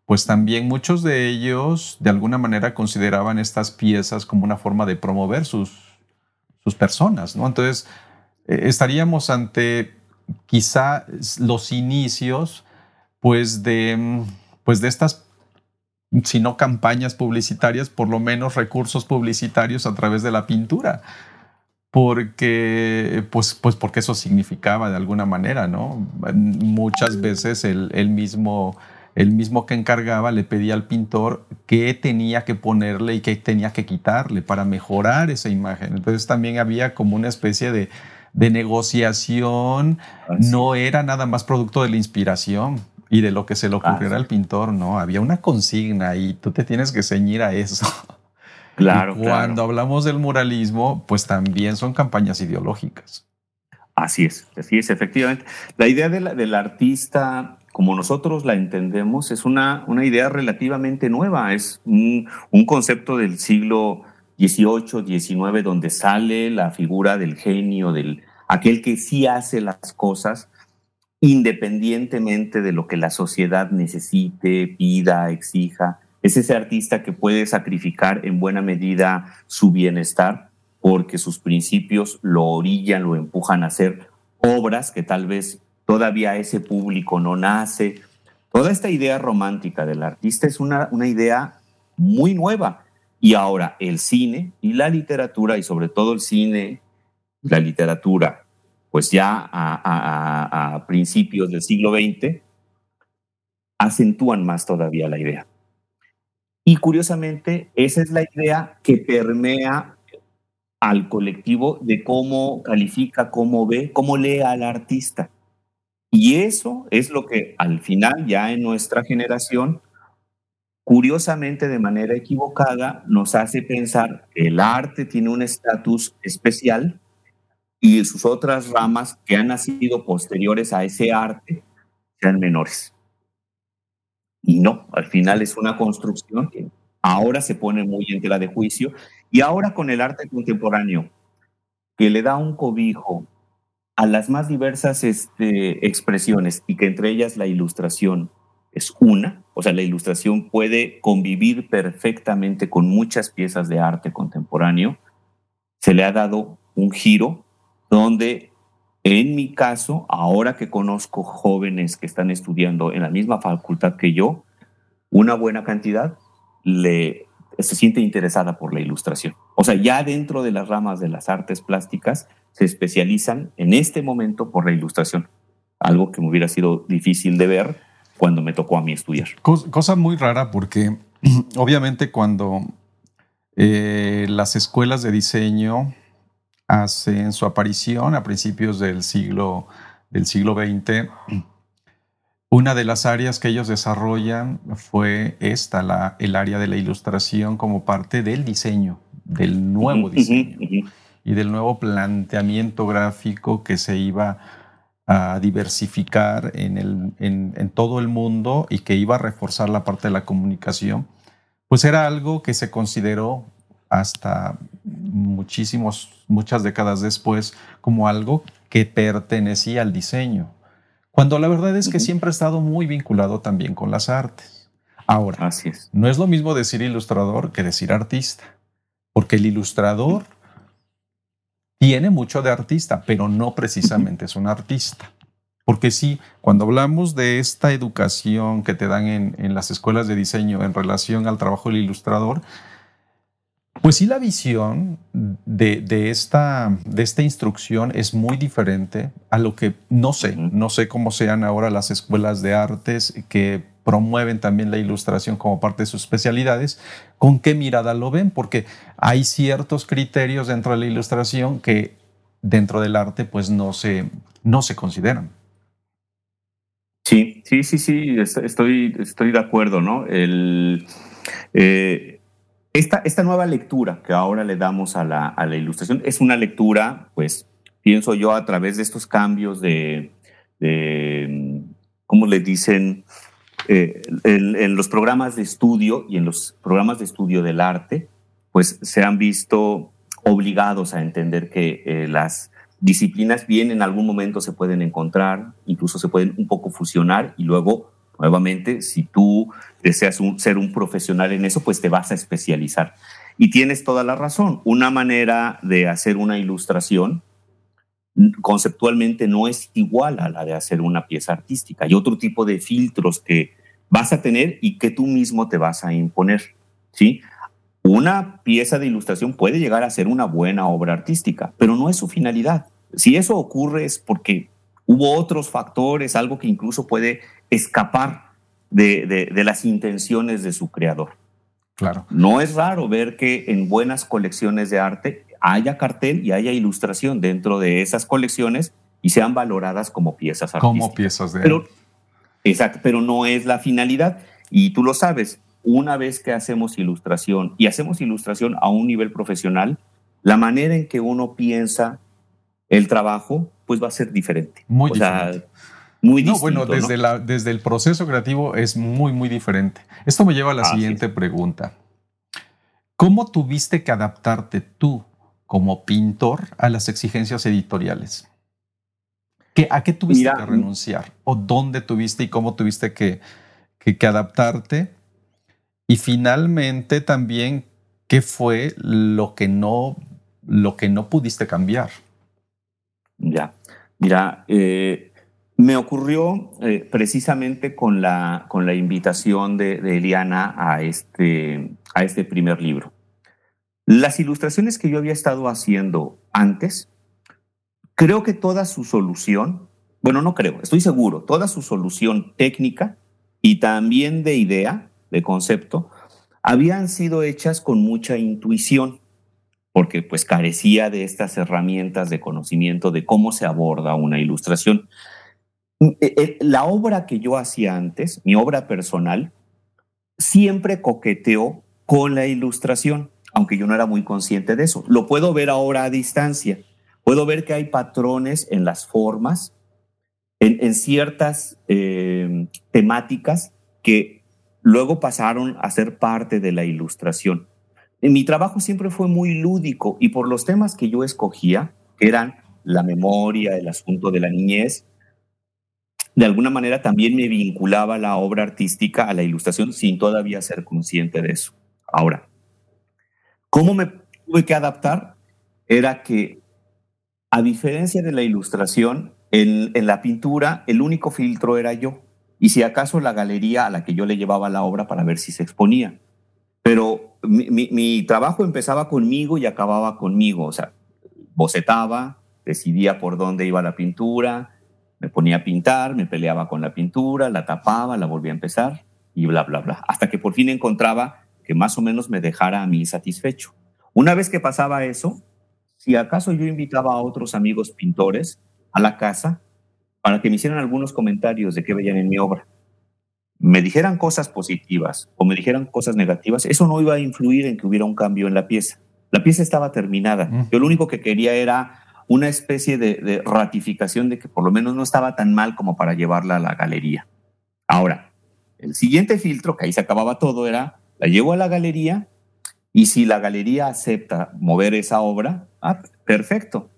pues también muchos de ellos de alguna manera consideraban estas piezas como una forma de promover sus, sus personas, ¿no? Entonces, estaríamos ante quizá los inicios, pues de, pues de estas si no campañas publicitarias, por lo menos recursos publicitarios a través de la pintura porque, pues, pues porque eso significaba de alguna manera, ¿no? Muchas veces el, mismo, el mismo que encargaba le pedía al pintor qué tenía que ponerle y qué tenía que quitarle para mejorar esa imagen. Entonces también había como una especie de, de negociación, no era nada más producto de la inspiración. y de lo que se le ocurriera al pintor, no, había una consigna y tú te tienes que ceñir a eso. Claro. cuando hablamos del muralismo, pues también son campañas ideológicas. Así es, así es, efectivamente. La idea de la, del artista, como nosotros la entendemos, es una, una idea relativamente nueva, es un, un concepto del siglo XVIII, XIX, donde sale la figura del genio, del aquel que sí hace las cosas independientemente de lo que la sociedad necesite, pida, exija. Es ese artista que puede sacrificar en buena medida su bienestar porque sus principios lo orillan, lo empujan a hacer obras que tal vez todavía ese público no nace. Toda esta idea romántica del artista es una, una idea muy nueva. Y ahora el cine y la literatura, y sobre todo el cine, la literatura pues ya a, principios del siglo XX, acentúan más todavía la idea. Y curiosamente, esa es la idea que permea al colectivo de cómo califica, cómo ve, cómo lee al artista. Y eso es lo que al final, ya en nuestra generación, curiosamente de manera equivocada, nos hace pensar que el arte tiene un estatus especial y sus otras ramas que han nacido posteriores a ese arte sean menores. Y no, al final es una construcción que ahora se pone muy en tela de juicio. Y ahora con el arte contemporáneo que le da un cobijo a las más diversas este, expresiones y que entre ellas la ilustración es una, o sea, la ilustración puede convivir perfectamente con muchas piezas de arte contemporáneo, se le ha dado un giro donde en mi caso, ahora que conozco jóvenes que están estudiando en la misma facultad que yo, una buena cantidad le, se siente interesada por la ilustración. O sea, ya dentro de las ramas de las artes plásticas se especializan en este momento por la ilustración, algo que me hubiera sido difícil de ver cuando me tocó a mí estudiar. Cosa muy rara porque *clears throat* obviamente cuando eh, las escuelas de diseño hacen su aparición a principios del siglo, del siglo XX. Una de las áreas que ellos desarrollan fue esta, la, el área de la ilustración como parte del diseño, del nuevo diseño y del nuevo planteamiento gráfico que se iba a diversificar en, el, en, en todo el mundo y que iba a reforzar la parte de la comunicación, pues era algo que se consideró hasta muchísimos, muchas décadas después como algo que pertenecía al diseño, cuando la verdad es que siempre ha estado muy vinculado también con las artes. Ahora, Así es. no es lo mismo decir ilustrador que decir artista, porque el ilustrador tiene mucho de artista, pero no precisamente es un artista. Porque sí, cuando hablamos de esta educación que te dan en, en las escuelas de diseño en relación al trabajo del ilustrador, pues sí, la visión de, esta, de esta instrucción es muy diferente a lo que no sé, no sé cómo sean ahora las escuelas de artes que promueven también la ilustración como parte de sus especialidades, con qué mirada lo ven, porque hay ciertos criterios dentro de la ilustración que dentro del arte pues no se, no se consideran. Sí, sí, sí, sí, estoy, estoy de acuerdo, ¿no? El, eh, esta, nueva lectura que ahora le damos a la, ilustración es una lectura, pues, pienso yo, a través de estos cambios de, ¿cómo le dicen? Eh, en, los programas de estudio y en los programas de estudio del arte, pues se han visto obligados a entender que eh, las disciplinas bien en algún momento se pueden encontrar, incluso se pueden un poco fusionar y luego Nuevamente, si tú deseas ser un profesional en eso, pues te vas a especializar. Y tienes toda la razón. Una manera de hacer una ilustración conceptualmente no es igual a la de hacer una pieza artística. Hay otro tipo de filtros que vas a tener y que tú mismo te vas a imponer. ¿sí? Una pieza de ilustración puede llegar a ser una buena obra artística, pero no es su finalidad. Si eso ocurre es porque hubo otros factores, algo que incluso puede escapar de, las intenciones de su creador. Claro. No es raro ver que en buenas colecciones de arte haya cartel y haya ilustración dentro de esas colecciones y sean valoradas como piezas artísticas. Como piezas de Pero, Exacto, pero no es la finalidad. Y tú lo sabes, una vez que hacemos ilustración y hacemos ilustración a un nivel profesional, la manera en que uno piensa el trabajo, pues va a ser diferente. Muy diferente. Muy no, bueno, desde, La, desde el proceso creativo es muy, muy diferente. Esto me lleva a la siguiente pregunta. ¿Cómo tuviste que adaptarte tú como pintor a las exigencias editoriales? ¿A qué tuviste que renunciar? ¿O dónde tuviste y cómo tuviste que, que, adaptarte? Y finalmente también, ¿qué fue lo que no, lo que no pudiste cambiar? Ya, mira, eh, me ocurrió eh, precisamente con la, con la invitación de, de, Eliana a este, a este primer libro. Las ilustraciones que yo había estado haciendo antes Creo que toda su solución, bueno, no creo, estoy seguro, toda su solución técnica y también de idea, de concepto, habían sido hechas con mucha intuición, porque pues carecía de estas herramientas de conocimiento de cómo se aborda una ilustración. Eh, eh, la obra que yo hacía antes, mi obra personal, siempre coqueteó con la ilustración, aunque yo no era muy consciente de eso. Lo puedo ver ahora a distancia Puedo ver que hay patrones en las formas, en, ciertas eh, temáticas que luego pasaron a ser parte de la ilustración. mi trabajo siempre fue muy lúdico y por los temas que yo escogía, que eran la memoria, el asunto de la niñez, de alguna manera también me vinculaba la obra artística a la ilustración sin todavía ser consciente de eso. Ahora, ¿cómo me tuve que adaptar? Era que a diferencia de la ilustración, en, la pintura el único filtro era yo. Y si acaso la galería a la que yo le llevaba la obra para ver si se exponía. Pero mi, trabajo empezaba conmigo y acababa conmigo. O sea, bocetaba, decidía por dónde iba la pintura, me ponía a pintar, me peleaba con la pintura, la tapaba, la volvía a empezar y bla, bla, bla. Hasta que por fin encontraba que más o menos me dejara a mí satisfecho. Una vez que pasaba eso, si acaso yo invitaba a otros amigos pintores a la casa para que me hicieran algunos comentarios de qué veían en mi obra, me dijeran cosas positivas o me dijeran cosas negativas, eso no iba a influir en que hubiera un cambio en la pieza. La pieza estaba terminada. Yo lo único que quería era una especie de, ratificación de que por lo menos no estaba tan mal como para llevarla a la galería. Ahora, el siguiente filtro, que ahí se acababa todo, era, la llevo a la galería y si la galería acepta mover esa obra, ah, perfecto.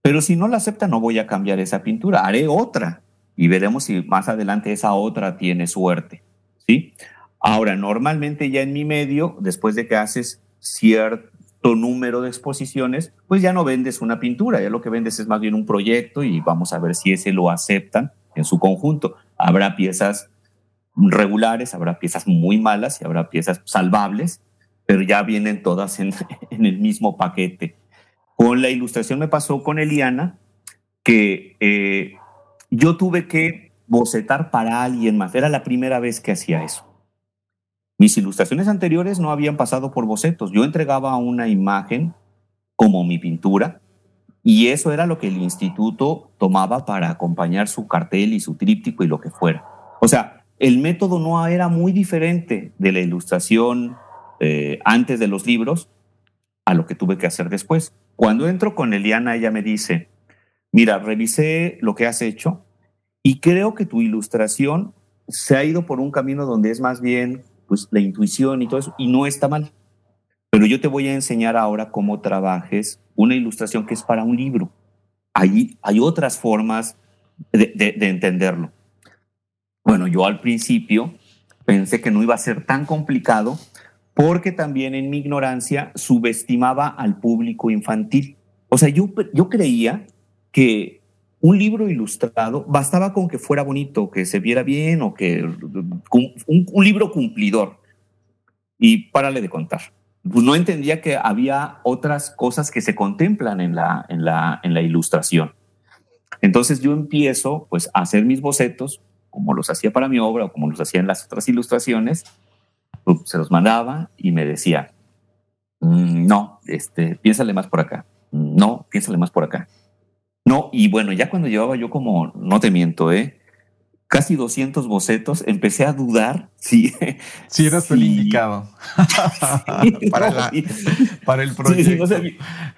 Pero si no la acepta, no voy a cambiar esa pintura, haré otra y veremos si más adelante esa otra tiene suerte. ¿sí? Ahora, normalmente ya en mi medio, después de que haces cierto número de exposiciones, pues ya no vendes una pintura, ya lo que vendes es más bien un proyecto y vamos a ver si ese lo aceptan en su conjunto. Habrá piezas regulares, habrá piezas muy malas y habrá piezas salvables pero ya vienen todas en, *laughs* el mismo paquete. Con la ilustración me pasó con Eliana que eh, yo tuve que bocetar para alguien más. Era la primera vez que hacía eso. Mis ilustraciones anteriores no habían pasado por bocetos. Yo entregaba una imagen como mi pintura y eso era lo que el instituto tomaba para acompañar su cartel y su tríptico y lo que fuera. O sea, el método no era muy diferente de la ilustración eh, antes de los libros a lo que tuve que hacer después. Cuando entro con Eliana, ella me dice, mira, revisé lo que has hecho y creo que tu ilustración se ha ido por un camino donde es más bien pues, la intuición y todo eso, y no está mal. Pero yo te voy a enseñar ahora cómo trabajes una ilustración que es para un libro. Ahí hay otras formas de, de entenderlo. Bueno, yo al principio pensé que no iba a ser tan complicado porque también en mi ignorancia subestimaba al público infantil. O sea, yo, yo creía que un libro ilustrado bastaba con que fuera bonito, que se viera bien o que un, libro cumplidor. Y párale de contar. Pues no entendía que había otras cosas que se contemplan en la, en la, en la ilustración. Entonces yo empiezo pues a hacer mis bocetos como los hacía para mi obra o como los hacía en las otras ilustraciones se los mandaba y me decía, mm, no, este, piénsale más por acá, no, piénsale más por acá. No, y bueno, ya cuando llevaba yo como, no te miento, ¿eh? casi 200 bocetos, empecé a dudar si... *laughs* Si eras el indicado *laughs* para, el proyecto.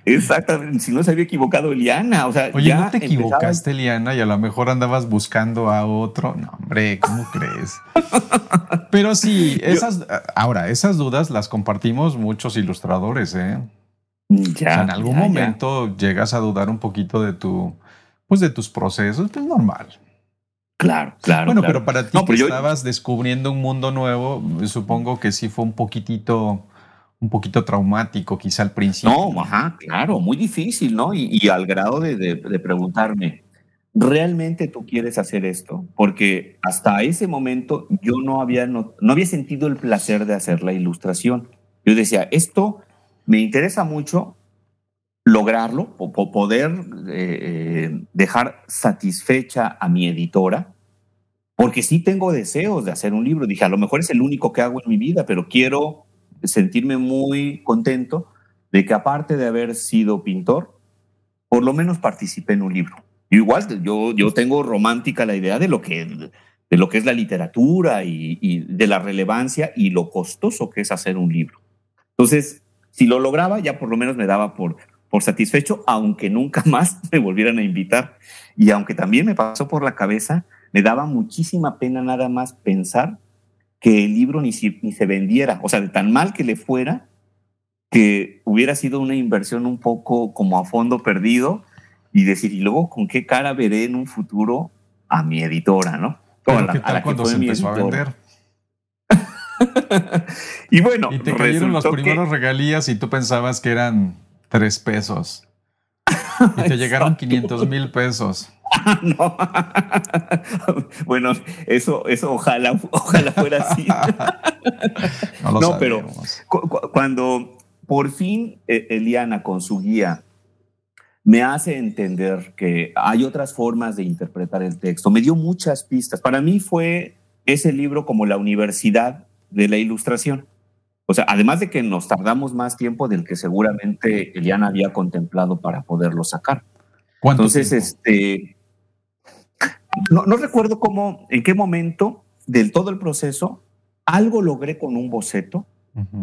exactamente, si no se había equivocado Eliana. O sea, Oye, ¿no te equivocaste, Eliana? Y a lo mejor andabas buscando a otro. No, hombre, ¿cómo crees? Pero sí, *laughs* esas... ahora, esas dudas las compartimos muchos ilustradores, ¿eh? Ya, en algún momento llegas a dudar un poquito de tu, pues de tus procesos, es normal. Claro, claro. Bueno, pero para ti que estabas descubriendo un mundo nuevo, supongo que sí fue un poquitito, un poquito traumático, quizá al principio. No, ajá, claro, muy difícil, ¿no? Y, al grado de, preguntarme, ¿realmente tú quieres hacer esto? Porque hasta ese momento yo no había, no, había sentido el placer de hacer la ilustración. Yo decía, esto me interesa mucho lograrlo, o poder eh, eh, dejar satisfecha a mi editora, porque sí tengo deseos de hacer un libro. Dije, a lo mejor es el único que hago en mi vida, pero quiero sentirme muy contento de que aparte de haber sido pintor, por lo menos participé en un libro. igual yo, yo tengo romántica la idea de lo que, de lo que es la literatura y, y de la relevancia y lo costoso que es hacer un libro. Entonces, si lo lograba, ya por lo menos me daba por, por satisfecho, aunque nunca *laughs* más me volvieran a invitar. Y aunque también me pasó por la cabeza, me daba muchísima pena nada más pensar que el libro ni, ni se vendiera, o sea, de tan mal que le fuera, que hubiera sido una inversión un poco como a fondo perdido y decir, y luego con qué cara veré en un futuro a mi editora, ¿no? ¿Qué tal cuando se empezó a vender? *laughs* y bueno, y te cayeron los primeros regalías y tú pensabas que eran tres pesos. Y te *laughs* llegaron 500 mil pesos. *laughs* no. bueno, eso, eso ojalá, ojalá fuera así. no, pero cuando por fin eh, Eliana con su guía me hace entender que hay otras formas de interpretar el texto, me dio muchas pistas. Para mí fue ese libro como la universidad de la ilustración. O sea, además de que nos tardamos más tiempo del que seguramente Eliana había contemplado para poderlo sacar. Entonces, este, no, recuerdo cómo, en qué momento del todo el proceso, algo logré con un boceto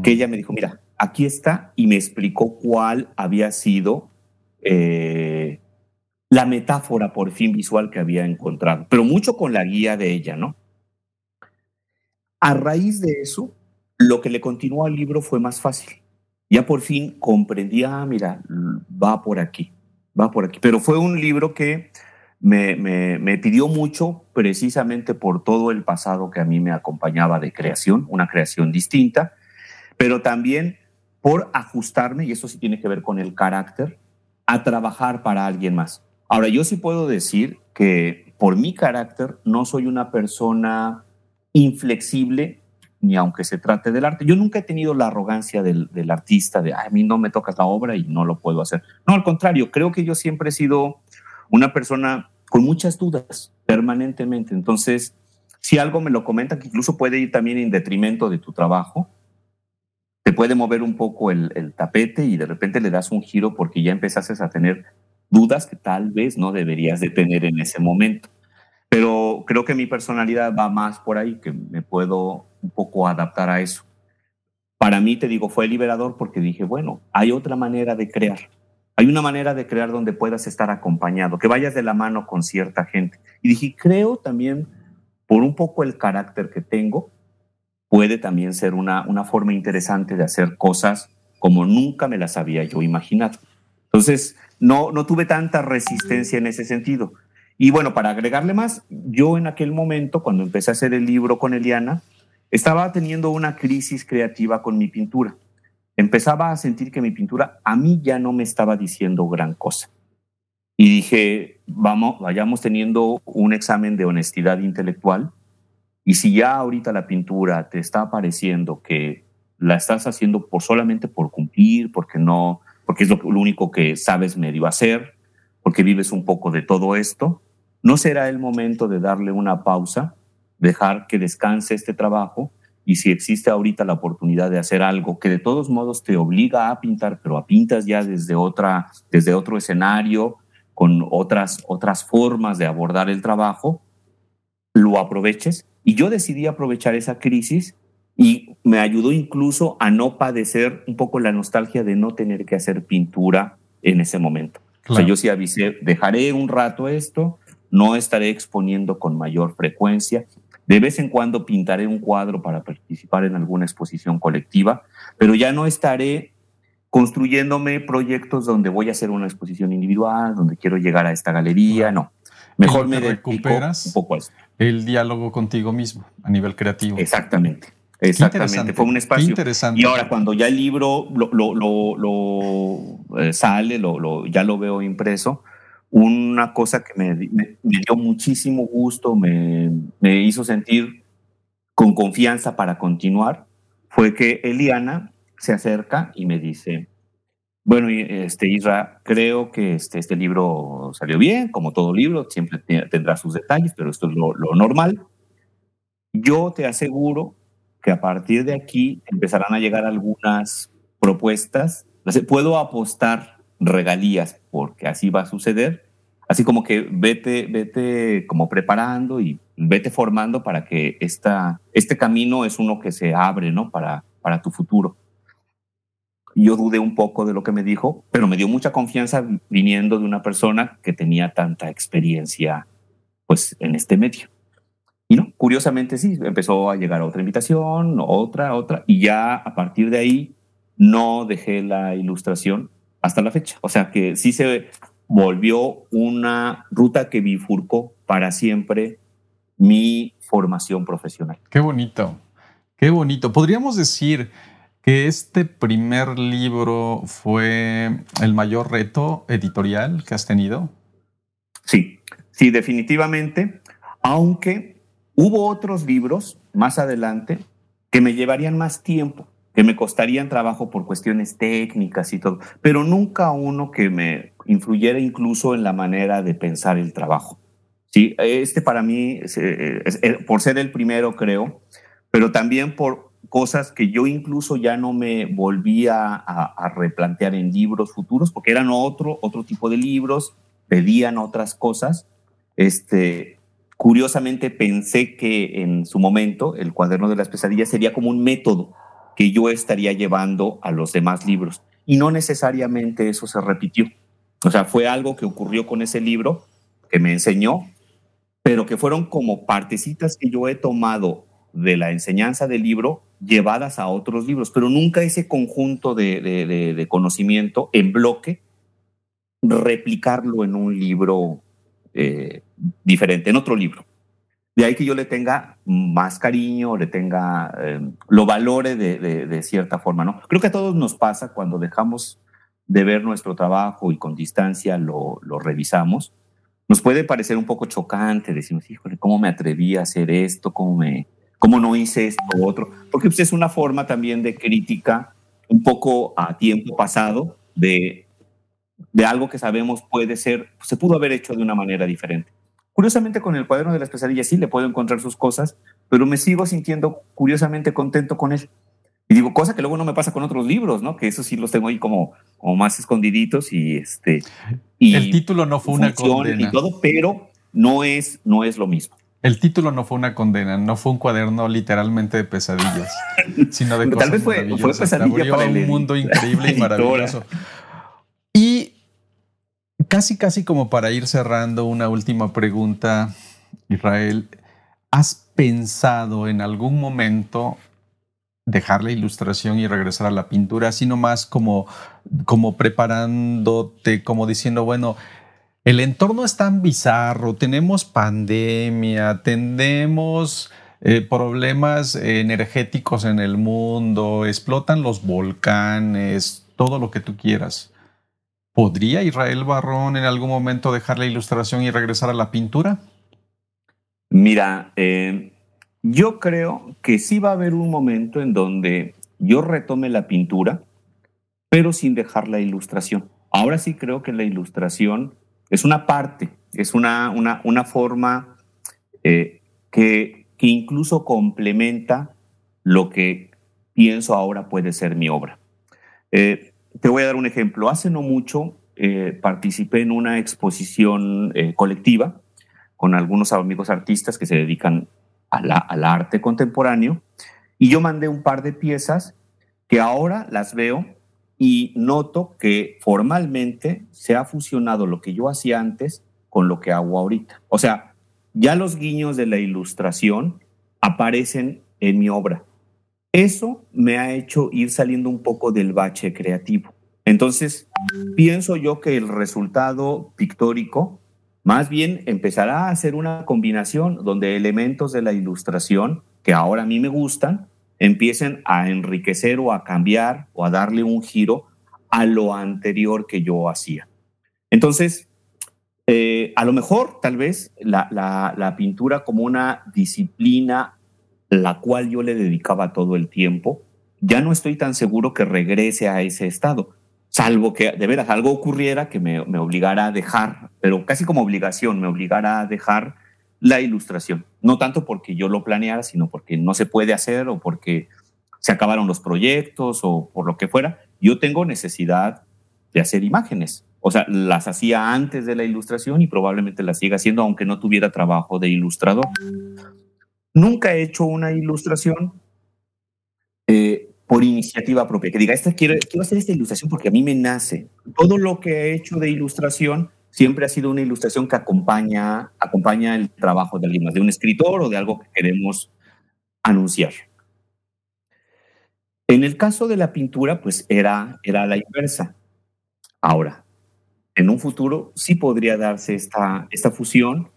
que ella me dijo, mira, aquí está, y me explicó cuál había sido eh, la metáfora por fin visual que había encontrado, pero mucho con la guía de ella, ¿no? A raíz de eso, lo que le continuó al libro fue más fácil. Ya por fin comprendía, ah, mira, va por aquí, va por aquí. Pero fue un libro que me, me, pidió mucho precisamente por todo el pasado que a mí me acompañaba de creación, una creación distinta, pero también por ajustarme, y eso sí tiene que ver con el carácter, a trabajar para alguien más. Ahora, yo sí puedo decir que por mi carácter no soy una persona inflexible ni aunque se trate del arte. Yo nunca he tenido la arrogancia del, artista, de a mí no me tocas la obra y no lo puedo hacer. No, al contrario, creo que yo siempre he sido una persona con muchas dudas permanentemente. Entonces, si algo me lo comentan, que incluso puede ir también en detrimento de tu trabajo, te puede mover un poco el, el tapete y de repente le das un giro porque ya empezaste a tener dudas que tal vez no deberías de tener en ese momento. Pero creo que mi personalidad va más por ahí, que me puedo un poco adaptar a eso. Para mí, te digo, fue liberador porque dije, bueno, hay otra manera de crear. Hay una manera de crear donde puedas estar acompañado, que vayas de la mano con cierta gente. Y dije, creo también, por un poco el carácter que tengo, puede también ser una, una forma interesante de hacer cosas como nunca me las había yo imaginado. Entonces, no, no tuve tanta resistencia en ese sentido. Y bueno, para agregarle más, yo en aquel momento, cuando empecé a hacer el libro con Eliana, estaba teniendo una crisis creativa con mi pintura. Empezaba a sentir que mi pintura a mí ya no me estaba diciendo gran cosa. Y dije, vamos, vayamos teniendo un examen de honestidad intelectual. Y si ya ahorita la pintura te está pareciendo que la estás haciendo por solamente por cumplir, porque no, porque es lo, lo único que sabes medio hacer, porque vives un poco de todo esto, ¿No será el momento de darle una pausa, dejar que descanse este trabajo y si existe ahorita la oportunidad de hacer algo que de todos modos te obliga a pintar, pero a pintas ya desde otra, desde otro escenario, con otras, otras formas de abordar el trabajo, lo aproveches. Y yo decidí aprovechar esa crisis y me ayudó incluso a no padecer un poco la nostalgia de no tener que hacer pintura en ese momento. O sea, yo sí avisé, dejaré un rato esto, no estaré exponiendo con mayor frecuencia. De vez en cuando pintaré un cuadro para participar en alguna exposición colectiva, pero ya no estaré construyéndome proyectos donde voy a hacer una exposición individual, donde quiero llegar a esta galería, no. Mejor me recuperas un poco el diálogo contigo mismo a nivel creativo. Exactamente. Exactamente, fue un espacio. interesante. Y ahora cuando ya el libro lo, lo, eh, sale, lo, ya lo veo impreso, una cosa que me, dio muchísimo gusto, me, me, hizo sentir con confianza para continuar, fue que Eliana se acerca y me dice, bueno, este, Isra, creo que este, este libro salió bien, como todo libro, siempre tendrá sus detalles, pero esto es lo, lo normal. Yo te aseguro que a partir de aquí empezarán a llegar algunas propuestas. Puedo apostar regalías porque así va a suceder. Así como que vete, vete como preparando y vete formando para que esta, este camino es uno que se abre, ¿no? Para, para tu futuro. Yo dudé un poco de lo que me dijo, pero me dio mucha confianza viniendo de una persona que tenía tanta experiencia, pues, en este medio. Y no, curiosamente sí, empezó a llegar otra invitación, otra, otra, y ya a partir de ahí no dejé la ilustración hasta la fecha. O sea que sí se volvió una ruta que bifurcó para siempre mi formación profesional. Qué bonito, qué bonito. Podríamos decir que este primer libro fue el mayor reto editorial que has tenido. Sí, sí, definitivamente, aunque Hubo otros libros más adelante que me llevarían más tiempo, que me costarían trabajo por cuestiones técnicas y todo, pero nunca uno que me influyera incluso en la manera de pensar el trabajo. Sí, este para mí, por ser el primero, creo, pero también por cosas que yo incluso ya no me volvía a, a replantear en libros futuros, porque eran otro, otro tipo de libros, pedían otras cosas. Este, Curiosamente pensé que en su momento el cuaderno de las pesadillas sería como un método que yo estaría llevando a los demás libros. Y no necesariamente eso se repitió. O sea, fue algo que ocurrió con ese libro que me enseñó, pero que fueron como partecitas que yo he tomado de la enseñanza del libro llevadas a otros libros, pero nunca ese conjunto de, de conocimiento en bloque, replicarlo en un libro eh, diferente en otro libro. De ahí que yo le tenga más cariño, le tenga, eh, lo valore de, cierta forma, ¿no? Creo que a todos nos pasa cuando dejamos de ver nuestro trabajo y con distancia lo, lo revisamos. Nos puede parecer un poco chocante, decimos, híjole, ¿cómo me atreví a hacer esto? ¿Cómo, me, cómo no hice esto o otro? Porque pues, es una forma también de crítica un poco a tiempo pasado de de algo que sabemos puede ser, se pudo haber hecho de una manera diferente. Curiosamente con el cuaderno de las pesadillas sí le puedo encontrar sus cosas, pero me sigo sintiendo curiosamente contento con él. Y digo, cosa que luego no me pasa con otros libros, ¿no? Que eso sí los tengo ahí como, como más escondiditos y este... Y el título no fue una condena. Y todo, pero no es, no es lo mismo. El título no fue una condena, no fue un cuaderno literalmente de pesadillas, *laughs* sino de cosas Tal vez fue, fue pesadilla para un mundo increíble y maravilloso. Y casi, casi como para ir cerrando una última pregunta, Israel, ¿has pensado en algún momento dejar la ilustración y regresar a la pintura, sino más como, como preparándote, como diciendo, bueno, el entorno es tan bizarro, tenemos pandemia, tenemos eh, problemas energéticos en el mundo, explotan los volcanes, todo lo que tú quieras. ¿Podría Israel Barrón en algún momento dejar la ilustración y regresar a la pintura? Mira, eh, yo creo que sí va a haber un momento en donde yo retome la pintura, pero sin dejar la ilustración. Ahora sí creo que la ilustración es una parte, es una, una, forma eh, que, que incluso complementa lo que pienso ahora puede ser mi obra. Eh, te voy a dar un ejemplo. Hace no mucho eh, participé en una exposición eh, colectiva con algunos amigos artistas que se dedican al arte contemporáneo y yo mandé un par de piezas que ahora las veo y noto que formalmente se ha fusionado lo que yo hacía antes con lo que hago ahorita. O sea, ya los guiños de la ilustración aparecen en mi obra. Eso me ha hecho ir saliendo un poco del bache creativo. Entonces, pienso yo que el resultado pictórico más bien empezará a ser una combinación donde elementos de la ilustración que ahora a mí me gustan empiecen a enriquecer o a cambiar o a darle un giro a lo anterior que yo hacía. Entonces, eh, a lo mejor tal vez la, la pintura como una disciplina la cual yo le dedicaba todo el tiempo, ya no estoy tan seguro que regrese a ese estado salvo que de veras algo ocurriera que me, obligara a dejar, pero casi como obligación, me obligara a dejar la ilustración. No tanto porque yo lo planeara, sino porque no se puede hacer o porque se acabaron los proyectos o por lo que fuera. Yo tengo necesidad de hacer imágenes. O sea, las hacía antes de la ilustración y probablemente las siga haciendo aunque no tuviera trabajo de ilustrador. Nunca he hecho una ilustración eh, por iniciativa propia, que diga, esta, quiero, quiero hacer esta ilustración porque a mí me nace. Todo lo que he hecho de ilustración siempre ha sido una ilustración que acompaña, acompaña el trabajo de alguien más, de un escritor o de algo que queremos anunciar. En el caso de la pintura, pues era, era la inversa. Ahora, en un futuro sí podría darse esta, esta fusión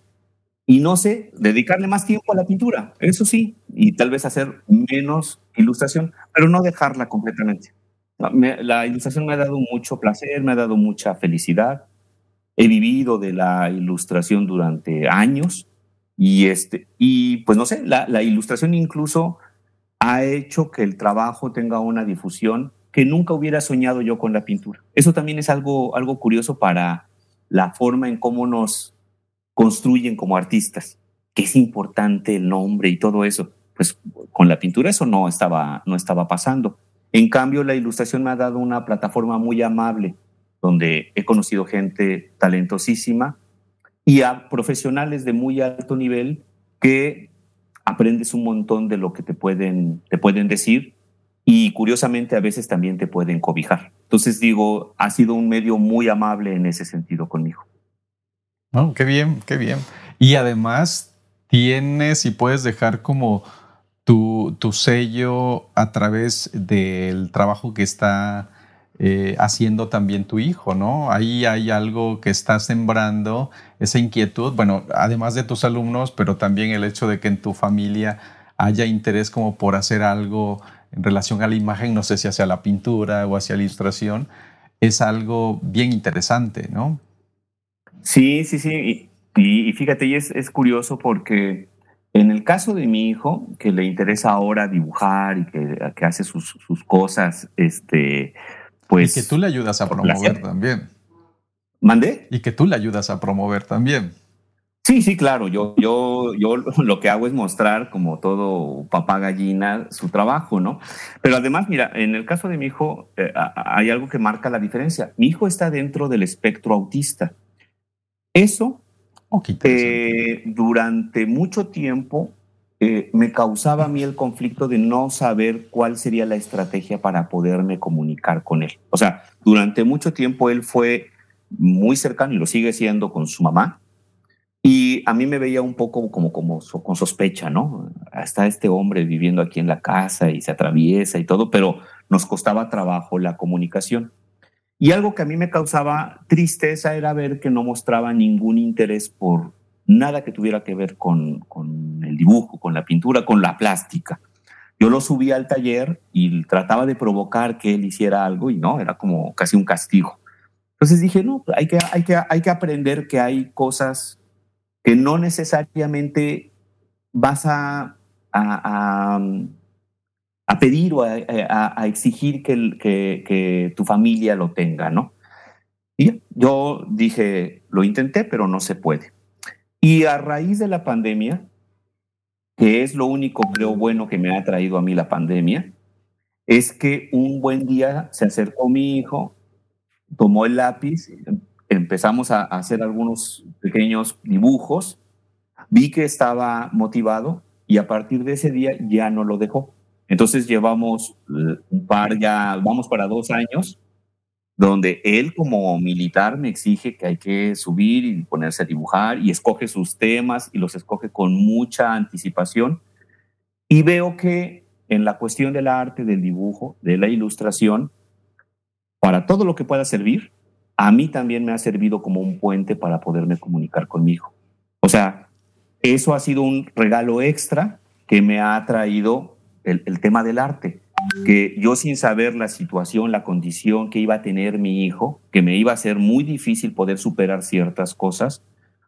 y no sé, dedicarle más tiempo a la pintura, eso sí, y tal vez hacer menos ilustración, pero no dejarla completamente. la ilustración me ha dado mucho placer, me ha dado mucha felicidad. He vivido de la ilustración durante años y, este, y pues no sé, la, la ilustración incluso ha hecho que el trabajo tenga una difusión que nunca hubiera soñado yo con la pintura. Eso también es algo, algo curioso para la forma en cómo nos construyen como artistas, que es importante el nombre y todo eso. Pues con la pintura eso no estaba, no estaba pasando. En cambio, la ilustración me ha dado una plataforma muy amable, donde he conocido gente talentosísima y a profesionales de muy alto nivel que aprendes un montón de lo que te pueden, te pueden decir y curiosamente a veces también te pueden cobijar. Entonces digo, ha sido un medio muy amable en ese sentido conmigo. Oh, qué bien, qué bien. Y además tienes y puedes dejar como tu, sello a través del trabajo que está eh, haciendo también tu hijo, ¿no? Ahí hay algo que está sembrando, esa inquietud, bueno, además de tus alumnos, pero también el hecho de que en tu familia haya interés como por hacer algo en relación a la imagen, no sé si hacia la pintura o hacia la ilustración, es algo bien interesante, ¿no? Sí, sí, sí. Y, fíjate, y es, es, curioso porque en el caso de mi hijo, que le interesa ahora dibujar y que, que hace sus, sus, cosas, este, pues... Y que tú le ayudas a promover también. ¿Mandé? Y que tú le ayudas a promover también. Sí, sí, claro. Yo, yo, yo *laughs* lo que hago es mostrar, como todo papá gallina, su trabajo, ¿no? Pero además, mira, en el caso de mi hijo, eh, hay algo que marca la diferencia. Mi hijo está dentro del espectro autista. Eso eh, durante mucho tiempo eh, me causaba a mí el conflicto de no saber cuál sería la estrategia para poderme comunicar con él. O sea, durante mucho tiempo él fue muy cercano y lo sigue siendo con su mamá. Y a mí me veía un poco como, como con sospecha, ¿no? Está este hombre viviendo aquí en la casa y se atraviesa y todo, pero nos costaba trabajo la comunicación. Y algo que a mí me causaba tristeza era ver que no mostraba ningún interés por nada que tuviera que ver con, con el dibujo, con la pintura, con la plástica. Yo lo subía al taller y trataba de provocar que él hiciera algo y no, era como casi un castigo. Entonces dije, no, hay que, hay que, hay que aprender que hay cosas que no necesariamente vas a a pedir o a, exigir que, que, tu familia lo tenga, ¿no? Y yo dije, lo intenté, pero no se puede. Y a raíz de la pandemia, que es lo único, creo, bueno que me ha traído a mí la pandemia, es que un buen día se acercó mi hijo, tomó el lápiz, empezamos a hacer algunos pequeños dibujos vi que estaba motivado y a partir de ese día ya no lo dejó. Entonces llevamos eh, un par, ya vamos para dos años, donde él como militar me exige que hay que subir y ponerse a dibujar y escoge sus temas y los escoge con mucha anticipación. Y veo que en la cuestión del arte, del dibujo, de la ilustración, para todo lo que pueda servir, a mí también me ha servido como un puente para poderme comunicar con mi hijo. O sea, eso ha sido un regalo extra que me ha traído el, el tema del arte que yo sin saber la situación, la condición que iba a tener mi hijo, que me iba a ser muy difícil poder superar ciertas cosas,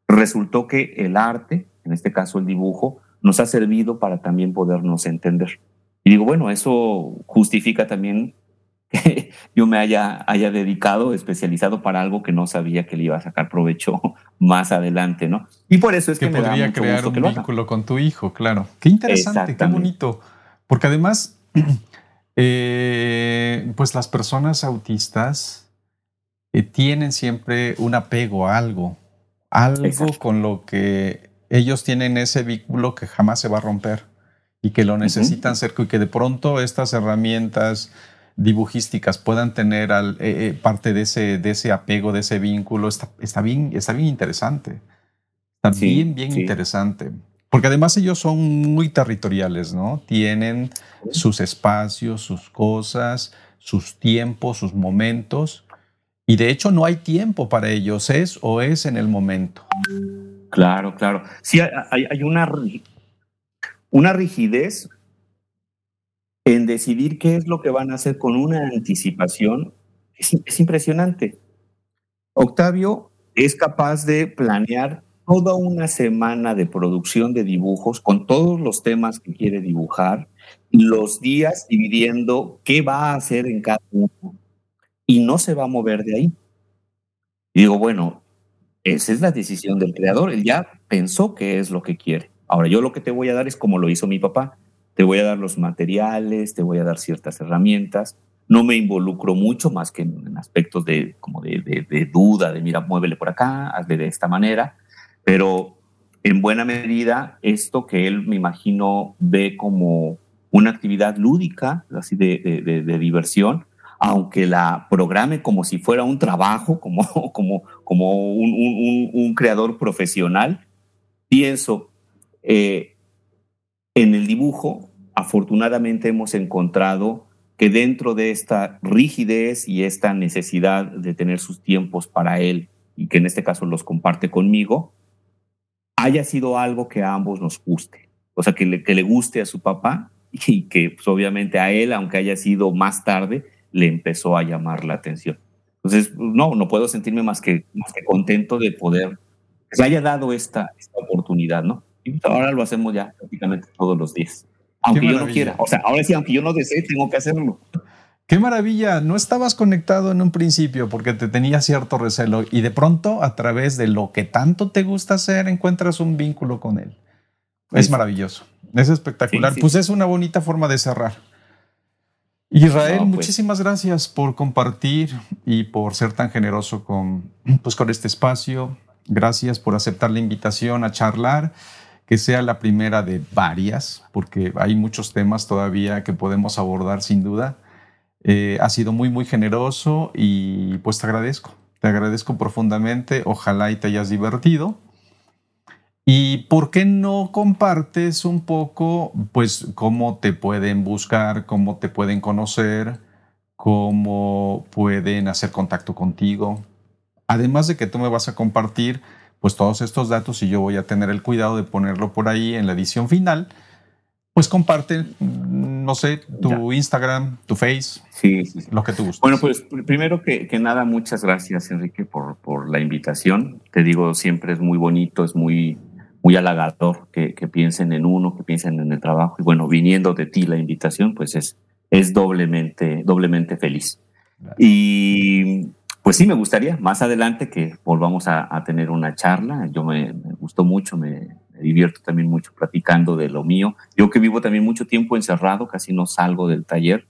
resultó que el arte, en este caso el dibujo, nos ha servido para también podernos entender. Y digo, bueno, eso justifica también *laughs* que yo me haya, haya dedicado, especializado para algo que no sabía que le iba a sacar provecho *laughs* más adelante, ¿no? Y por eso es que, me podría da crear un vínculo con tu hijo, claro. Qué interesante, qué bonito. Porque además *clears throat* Eh, pues las personas autistas eh, tienen siempre un apego a algo, algo con lo que ellos tienen ese vínculo que jamás se va a romper y que lo necesitan cerca y que de pronto estas herramientas dibujísticas puedan tener eh, parte de ese, de ese apego, de ese vínculo, está, está bien, está bien interesante. Está bien, bien interesante. Porque además ellos son muy territoriales, ¿no? Tienen sus espacios, sus cosas, sus tiempos, sus momentos. Y de hecho no hay tiempo para ellos, es o es en el momento. Claro, claro. Sí, hay, una, una rigidez en decidir qué es lo que van a hacer con una anticipación. es impresionante. Octavio es capaz de planear toda una semana de producción de dibujos con todos los temas que quiere dibujar, los días dividiendo qué va a hacer en cada uno y no se va a mover de ahí. Y digo, bueno, esa es la decisión del creador, él ya pensó qué es lo que quiere. Ahora yo lo que te voy a dar es como lo hizo mi papá, te voy a dar los materiales, te voy a dar ciertas herramientas, no me involucro mucho más que en aspectos de como de, de duda, de mira, muévele por acá, hazle de esta manera, pero en buena medida esto que él me imagino ve como una actividad lúdica, así de, diversión, aunque la programe como si fuera un trabajo, *laughs* como, como, como un, creador profesional, pienso, eh, en el dibujo, afortunadamente hemos encontrado que dentro de esta rigidez y esta necesidad de tener sus tiempos para él, y que en este caso los comparte conmigo, haya sido algo que a ambos nos guste. O sea, que le, que le guste a su papá y que pues, obviamente a él, aunque haya sido más tarde, le empezó a llamar la atención. Entonces, no, no puedo sentirme más que, más que contento de poder que se haya dado esta, esta oportunidad, ¿no? Y pues, ahora lo hacemos ya prácticamente todos los días. Aunque yo no quiera. O sea, ahora sí, aunque yo no desee, tengo que hacerlo. Qué maravilla, no estabas conectado en un principio porque te tenía cierto recelo y de pronto a través de lo que tanto te gusta hacer encuentras un vínculo con él. Es maravilloso, es espectacular. Pues es una bonita forma de cerrar. Israel, pues. muchísimas gracias por compartir y por ser tan generoso con, pues, con este espacio. Gracias por aceptar la invitación a charlar, que sea la primera de varias, porque hay muchos temas todavía que podemos abordar sin duda. Eh, ha sido muy, muy generoso y pues te agradezco. Te agradezco profundamente. Ojalá y te hayas divertido. ¿Y por qué no compartes un poco, pues, cómo te pueden buscar, cómo te pueden conocer, cómo pueden hacer contacto contigo? Además de que tú me vas a compartir, pues, todos estos datos y yo voy a tener el cuidado de ponerlo por ahí en la edición final pues comparte, no sé, tu Instagram, tu Face, sí, lo que tú gustes. Bueno, pues primero que, nada, muchas gracias, Enrique, por, por, la invitación. Te digo, siempre es muy bonito, es muy, muy halagador que, piensen en uno, que piensen en el trabajo. Y bueno, viniendo de ti la invitación, pues es, es doblemente, doblemente feliz. Y pues sí, me gustaría más adelante que volvamos a, tener una charla. Yo me, me gustó mucho, me, me divierto también mucho platicando de lo mío. Yo que vivo también mucho tiempo encerrado, casi no salgo del taller,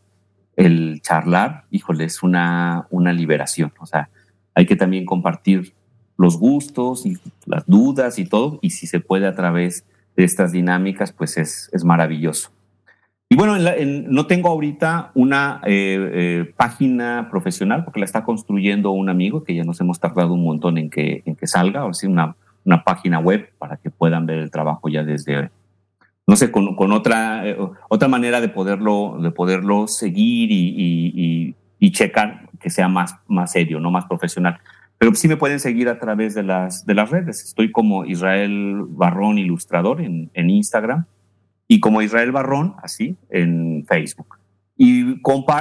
el charlar, híjole, es una, una liberación. O sea, hay que también compartir los gustos y las dudas y todo, y si se puede a través de estas dinámicas, pues es, es maravilloso. Y bueno, no tengo ahorita una eh, eh, página profesional porque la está construyendo un amigo que ya nos hemos tardado un montón en que, en que salga, o sea, una, una página web para que puedan ver el trabajo ya desde, no sé, con, con otra, eh, otra manera de poderlo, de poderlo seguir y, y, y, checar que sea más, más serio, no más profesional. Pero sí me pueden seguir a través de las, de las redes. Estoy como Israel Barrón Ilustrador en, en Instagram y como Israel Barrón, así, en Facebook. Y,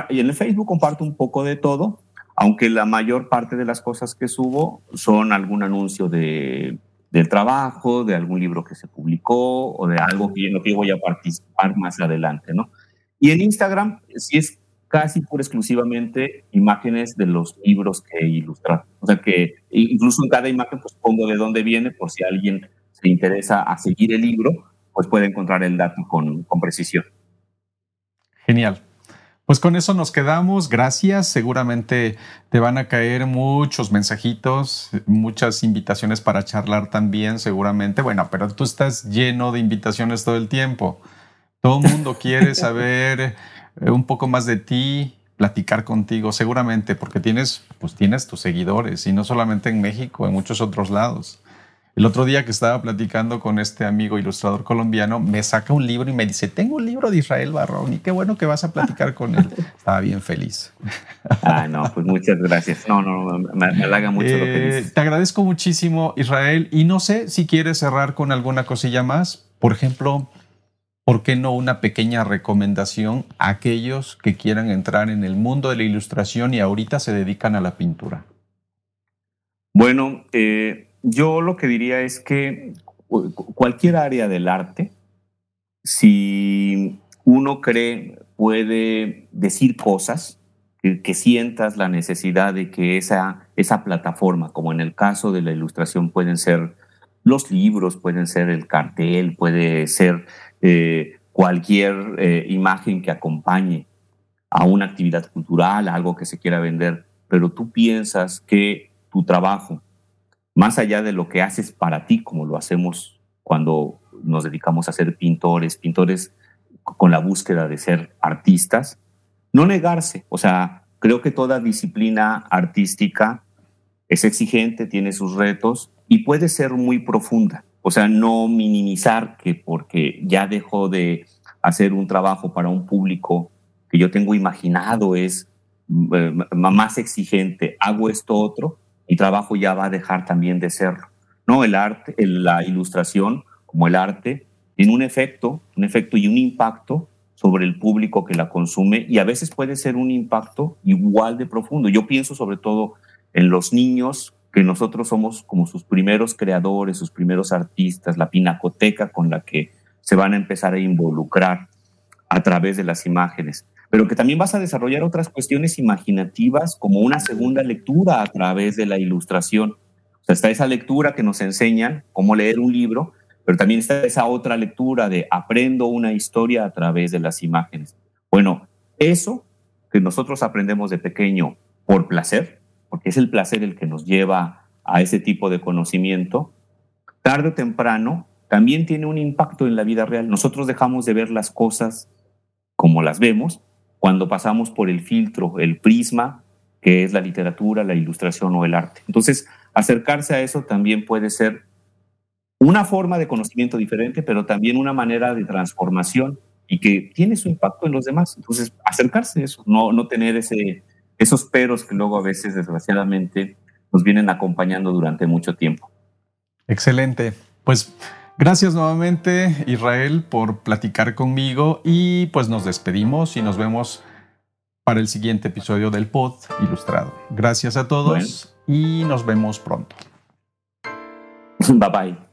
y en el Facebook comparto un poco de todo, aunque la mayor parte de las cosas que subo son algún anuncio de, del trabajo, de algún libro que se publicó o de algo que, en lo que voy a participar más adelante, ¿no? Y en Instagram sí es casi por exclusivamente imágenes de los libros que he ilustrado. O sea que incluso en cada imagen pues pongo de dónde viene por si alguien se interesa a seguir el libro, pues puede encontrar el dato con, con precisión. Genial. Pues con eso nos quedamos. Gracias. Seguramente te van a caer muchos mensajitos, muchas invitaciones para charlar también, seguramente. Bueno, pero tú estás lleno de invitaciones todo el tiempo. Todo el mundo quiere *laughs* saber eh, un poco más de ti, platicar contigo, seguramente, porque tienes, pues tienes tus seguidores y no solamente en México, en muchos otros lados. El otro día que estaba platicando con este amigo ilustrador colombiano, me saca un libro y me dice, tengo un libro de Israel Barrón y qué bueno que vas a platicar con él. *laughs* Estaba bien feliz. Ah, no, pues muchas gracias. No, no, me, halaga mucho lo que eh, dices. Te agradezco muchísimo, Israel, y no sé si quieres cerrar con alguna cosilla más. Por ejemplo, ¿por qué no una pequeña recomendación a aquellos que quieran entrar en el mundo de la ilustración y ahorita se dedican a la pintura? Bueno, eh, yo lo que diría es que cualquier área del arte, si uno cree puede decir cosas, que, sientas la necesidad de que esa, esa plataforma, como en el caso de la ilustración, pueden ser los libros, pueden ser el cartel, puede ser eh, cualquier eh, imagen que acompañe a una actividad cultural, algo que se quiera vender, pero tú piensas que tu trabajo más allá de lo que haces para ti, como lo hacemos cuando nos dedicamos a ser pintores, pintores con la búsqueda de ser artistas, no negarse. O sea, creo que toda disciplina artística es exigente, tiene sus retos y puede ser muy profunda. O sea, no minimizar que porque ya dejo de hacer un trabajo para un público que yo tengo imaginado es eh, más exigente, hago esto otro, mi trabajo ya va a dejar también de serlo. No, el arte, la ilustración, como el arte, tiene un efecto, un efecto y un impacto sobre el público que la consume y a veces puede ser un impacto igual de profundo. Yo pienso sobre todo en los niños, que nosotros somos como sus primeros creadores, sus primeros artistas, la pinacoteca con la que se van a empezar a involucrar a través de las imágenes pero que también vas a desarrollar otras cuestiones imaginativas como una segunda lectura a través de la ilustración. O sea, está esa lectura que nos enseñan cómo leer un libro, pero también está esa otra lectura de aprendo una historia a través de las imágenes. Bueno, eso que nosotros aprendemos de pequeño por placer, porque es el placer el que nos lleva a ese tipo de conocimiento, tarde o temprano también tiene un impacto en la vida real. Nosotros dejamos de ver las cosas como las vemos cuando pasamos por el filtro, el prisma, que es la literatura, la ilustración o el arte. Entonces, acercarse a eso también puede ser una forma de conocimiento diferente, pero también una manera de transformación y que tiene su impacto en los demás. Entonces, acercarse a eso, no, no tener ese, esos peros que luego a veces, desgraciadamente, nos vienen acompañando durante mucho tiempo. Excelente. Pues Gracias nuevamente Israel por platicar conmigo y pues nos despedimos y nos vemos para el siguiente episodio del Pod Ilustrado. Gracias a todos y nos vemos pronto. *laughs* Bye bye.